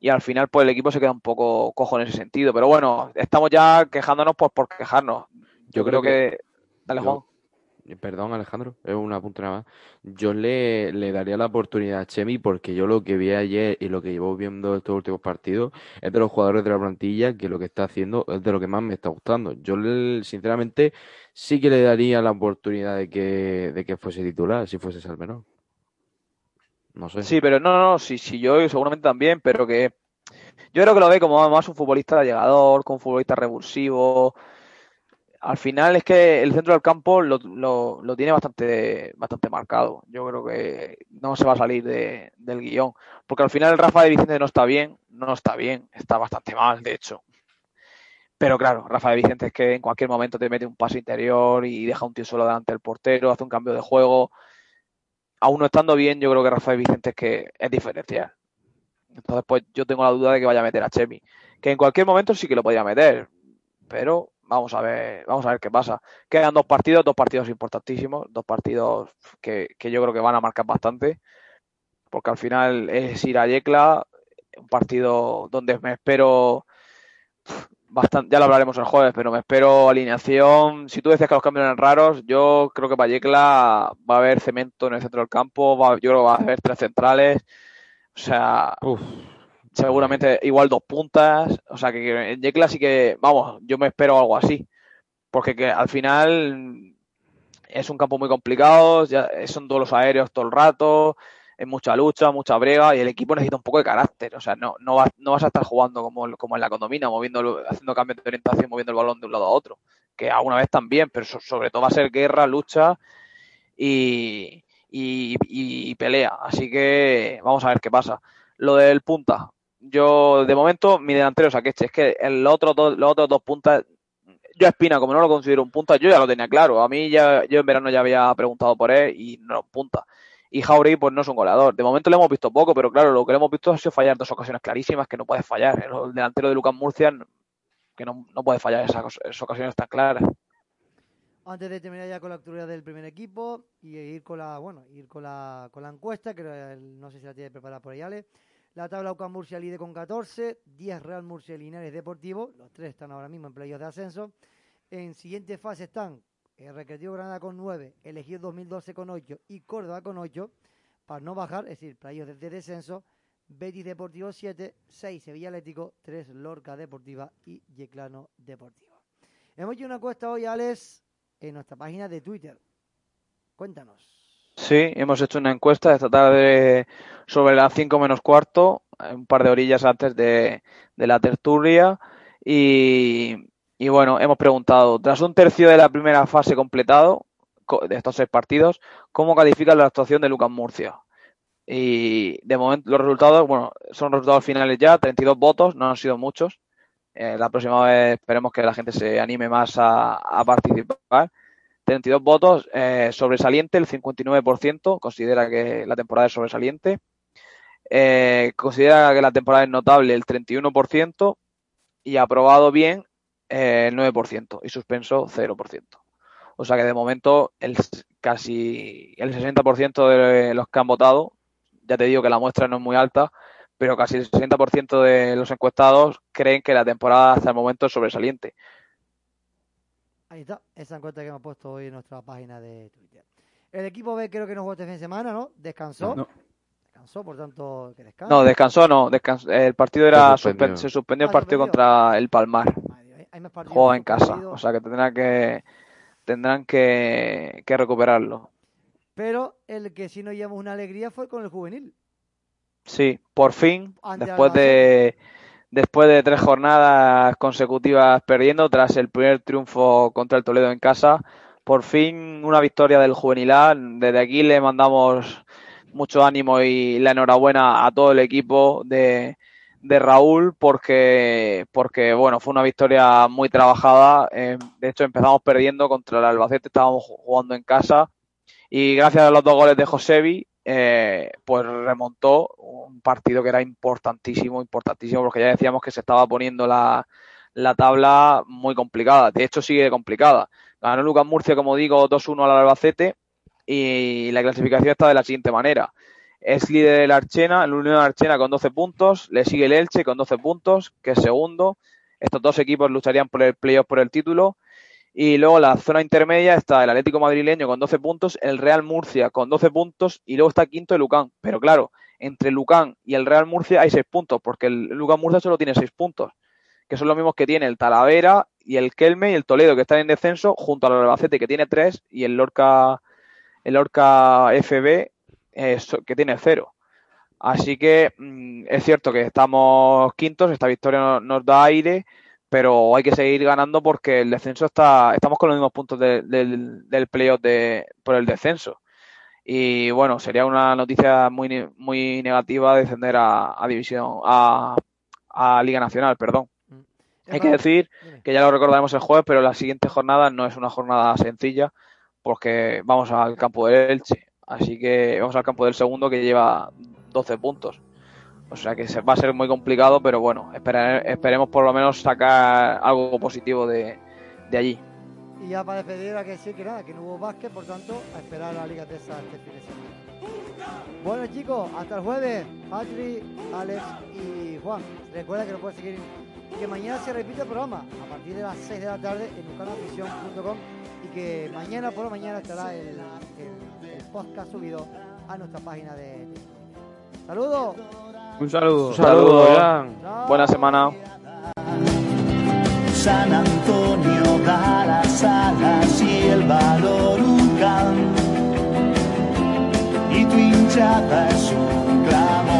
Y al final, pues el equipo se queda un poco cojo en ese sentido. Pero bueno, estamos ya quejándonos pues, por quejarnos. Yo, creo, que... Dale, Juan. yo- Perdón, Alejandro, es una punta nada más. Yo le, le daría la oportunidad a Chemi porque yo lo que vi ayer y lo que llevo viendo estos últimos partidos es de los jugadores de la plantilla que lo que está haciendo es de lo que más me está gustando. Yo, le- sinceramente, sí que le daría la oportunidad de que, de que fuese titular, si fuese Salmerón. No sé. Sí, pero no, no, sí, sí, yo seguramente también, pero que yo creo que lo ve como más un futbolista llegador, como un futbolista revulsivo. Al final es que el centro del campo lo, lo, lo tiene bastante, bastante marcado. Yo creo que no se va a salir de, del guion. Porque al final el Rafa de Vicente no está bien, no está bien, está bastante mal, de hecho. Pero claro, Rafa de Vicente es que en cualquier momento te mete un pase interior y deja un tío solo delante del portero, hace un cambio de juego. Aún no estando bien, yo creo que Rafael Vicente es que es diferencial. Entonces, pues yo tengo la duda de que vaya a meter a Chemi. Que en cualquier momento sí que lo podría meter. Pero vamos a ver, vamos a ver qué pasa. Quedan dos partidos, dos partidos importantísimos, dos partidos que, que yo creo que van a marcar bastante. Porque al final es ir a Yecla, un partido donde me espero bastante, ya lo hablaremos el jueves, pero me espero alineación. Si tú decías que los cambios eran raros, yo creo que para Yecla va a haber cemento en el centro del campo, va, yo creo que va a haber tres centrales. O sea, Uf, seguramente igual dos puntas. O sea, que en Yecla sí que, vamos, yo me espero algo así. Porque que al final es un campo muy complicado, ya son duelos aéreos todo el rato, es mucha lucha, mucha brega y el equipo necesita un poco de carácter. O sea, no, no, vas, no vas a estar jugando como, como en la condomina, moviendo, haciendo cambios de orientación, moviendo el balón de un lado a otro. Que alguna vez también, pero so- sobre todo va a ser guerra, lucha y, y, pelea. Así que vamos a ver qué pasa. Lo del punta. Yo, de momento, mi delantero es. Es que el otro dos- los otros dos puntas, yo Espina, como no lo considero un punta, yo ya lo tenía claro. A mí ya, yo en verano ya había preguntado por él y no punta. Y Jauregui, pues no es un goleador. De momento le hemos visto poco, pero claro, lo que le hemos visto ha sido fallar dos ocasiones clarísimas que no puede fallar. El delantero de Lucas Murcia, que no, no puede fallar esas, ocasiones tan claras. Antes de terminar ya con la actualidad del primer equipo y ir con la, bueno, ir con la, con la encuesta, que no sé si la tiene preparada por ahí, Ale. La tabla UCAM Murcia líder con 14, 10 Real Murcia Linares Deportivo, los tres están ahora mismo en playoffs de ascenso. En siguiente fase están el Recreativo Granada con 9, Elegido 2012 con 8 y Córdoba con 8, para no bajar, es decir, playoffs de, de descenso. Betis Deportivo 7, 6 Sevilla Atlético, 3 Lorca Deportiva y Yeclano Deportivo. Hemos hecho una encuesta hoy, Alex, en nuestra página de Twitter. Cuéntanos. Sí, hemos hecho una encuesta esta tarde sobre las 5 menos cuarto, un par de orillas antes de, de la tertulia. Y, y bueno, hemos preguntado, tras un tercio de la primera fase completado co- de estos seis partidos, ¿cómo califican la actuación de Lucas Murcia? Y de momento los resultados, bueno, son resultados finales ya, 32 votos, no han sido muchos. Eh, la próxima vez esperemos que la gente se anime más a, a participar. 32 votos, eh, sobresaliente el 59%, considera que la temporada es sobresaliente. Eh, considera que la temporada es notable el 31% y aprobado bien eh, el 9% y suspenso 0%. O sea que de momento el, casi el 60% de los que han votado, ya te digo que la muestra no es muy alta, pero casi el 60% de los encuestados creen que la temporada hasta el momento es sobresaliente. Ahí está, esa encuesta que hemos puesto hoy en nuestra página de Twitter. El equipo B creo que no jugó este fin de semana, ¿no? Descansó. No. Descansó, por tanto, que descanse. No, descansó no, descansó. el partido era Se suspendió. suspen- se suspendió el Ah, partido suspendió. contra el Palmar. Juega en casa, o sea que tendrán que tendrán que, que recuperarlo. Pero el que sí nos llevamos una alegría fue con el juvenil. Sí, por fin, Ante después de después de tres jornadas consecutivas perdiendo tras el primer triunfo contra el Toledo en casa, por fin una victoria del juvenil A. Desde aquí le mandamos mucho ánimo y la enhorabuena a todo el equipo de, de Raúl porque, porque bueno, fue una victoria muy trabajada. Eh, de hecho, empezamos perdiendo contra el Albacete, estábamos jugando en casa y gracias a los dos goles de Josevi, eh, pues remontó un partido que era importantísimo, importantísimo, porque ya decíamos que se estaba poniendo la, la tabla muy complicada. De hecho, sigue complicada. Ganó Lucas Murcia, como digo, 2-1 al Albacete y la clasificación está de la siguiente manera. Es líder el Archena, el Unión Archena con 12 puntos, le sigue el Elche con 12 puntos, que es segundo. Estos dos equipos lucharían por el playoff por el título. Y luego la zona intermedia está el Atlético Madrileño con 12 puntos, el Real Murcia con 12 puntos y luego está quinto el Lucán. Pero claro, entre Lucán y el Real Murcia hay 6 puntos, porque el Lucán Murcia solo tiene 6 puntos, que son los mismos que tiene el Talavera y el Kelme y el Toledo, que están en descenso, junto al Albacete, que tiene 3, y el Lorca, el Lorca FB, eh, que tiene 0. Así que mm, es cierto que estamos quintos, esta victoria no- nos da aire, pero hay que seguir ganando porque el descenso está, estamos con los mismos puntos de- del, del playoff de, por el descenso. Y bueno, sería una noticia muy, muy negativa descender a, a división, a, a Liga Nacional, perdón. Hay que decir que ya lo recordaremos el jueves, pero la siguiente jornada no es una jornada sencilla porque vamos al campo del Elche Así que vamos al campo del segundo que lleva 12 puntos. O sea que va a ser muy complicado, pero bueno, esperemos por lo menos sacar algo positivo de, de allí. Y ya para despedir, hay que decir que nada, que no hubo básquet, por tanto, a esperar a la Liga Tesa este fin de semana. Bueno chicos, hasta el jueves, Patri, Alex y Juan. Recuerda que lo puedes seguir, que mañana se repite el programa a partir de las 6 de la tarde en lucanafición.com y que mañana por la mañana estará el- el podcast subido a nuestra página de. Saludos. Un saludo. Un saludo. Jan. Buena semana. San Antonio da las alas y el valor. Y tu hinchada es un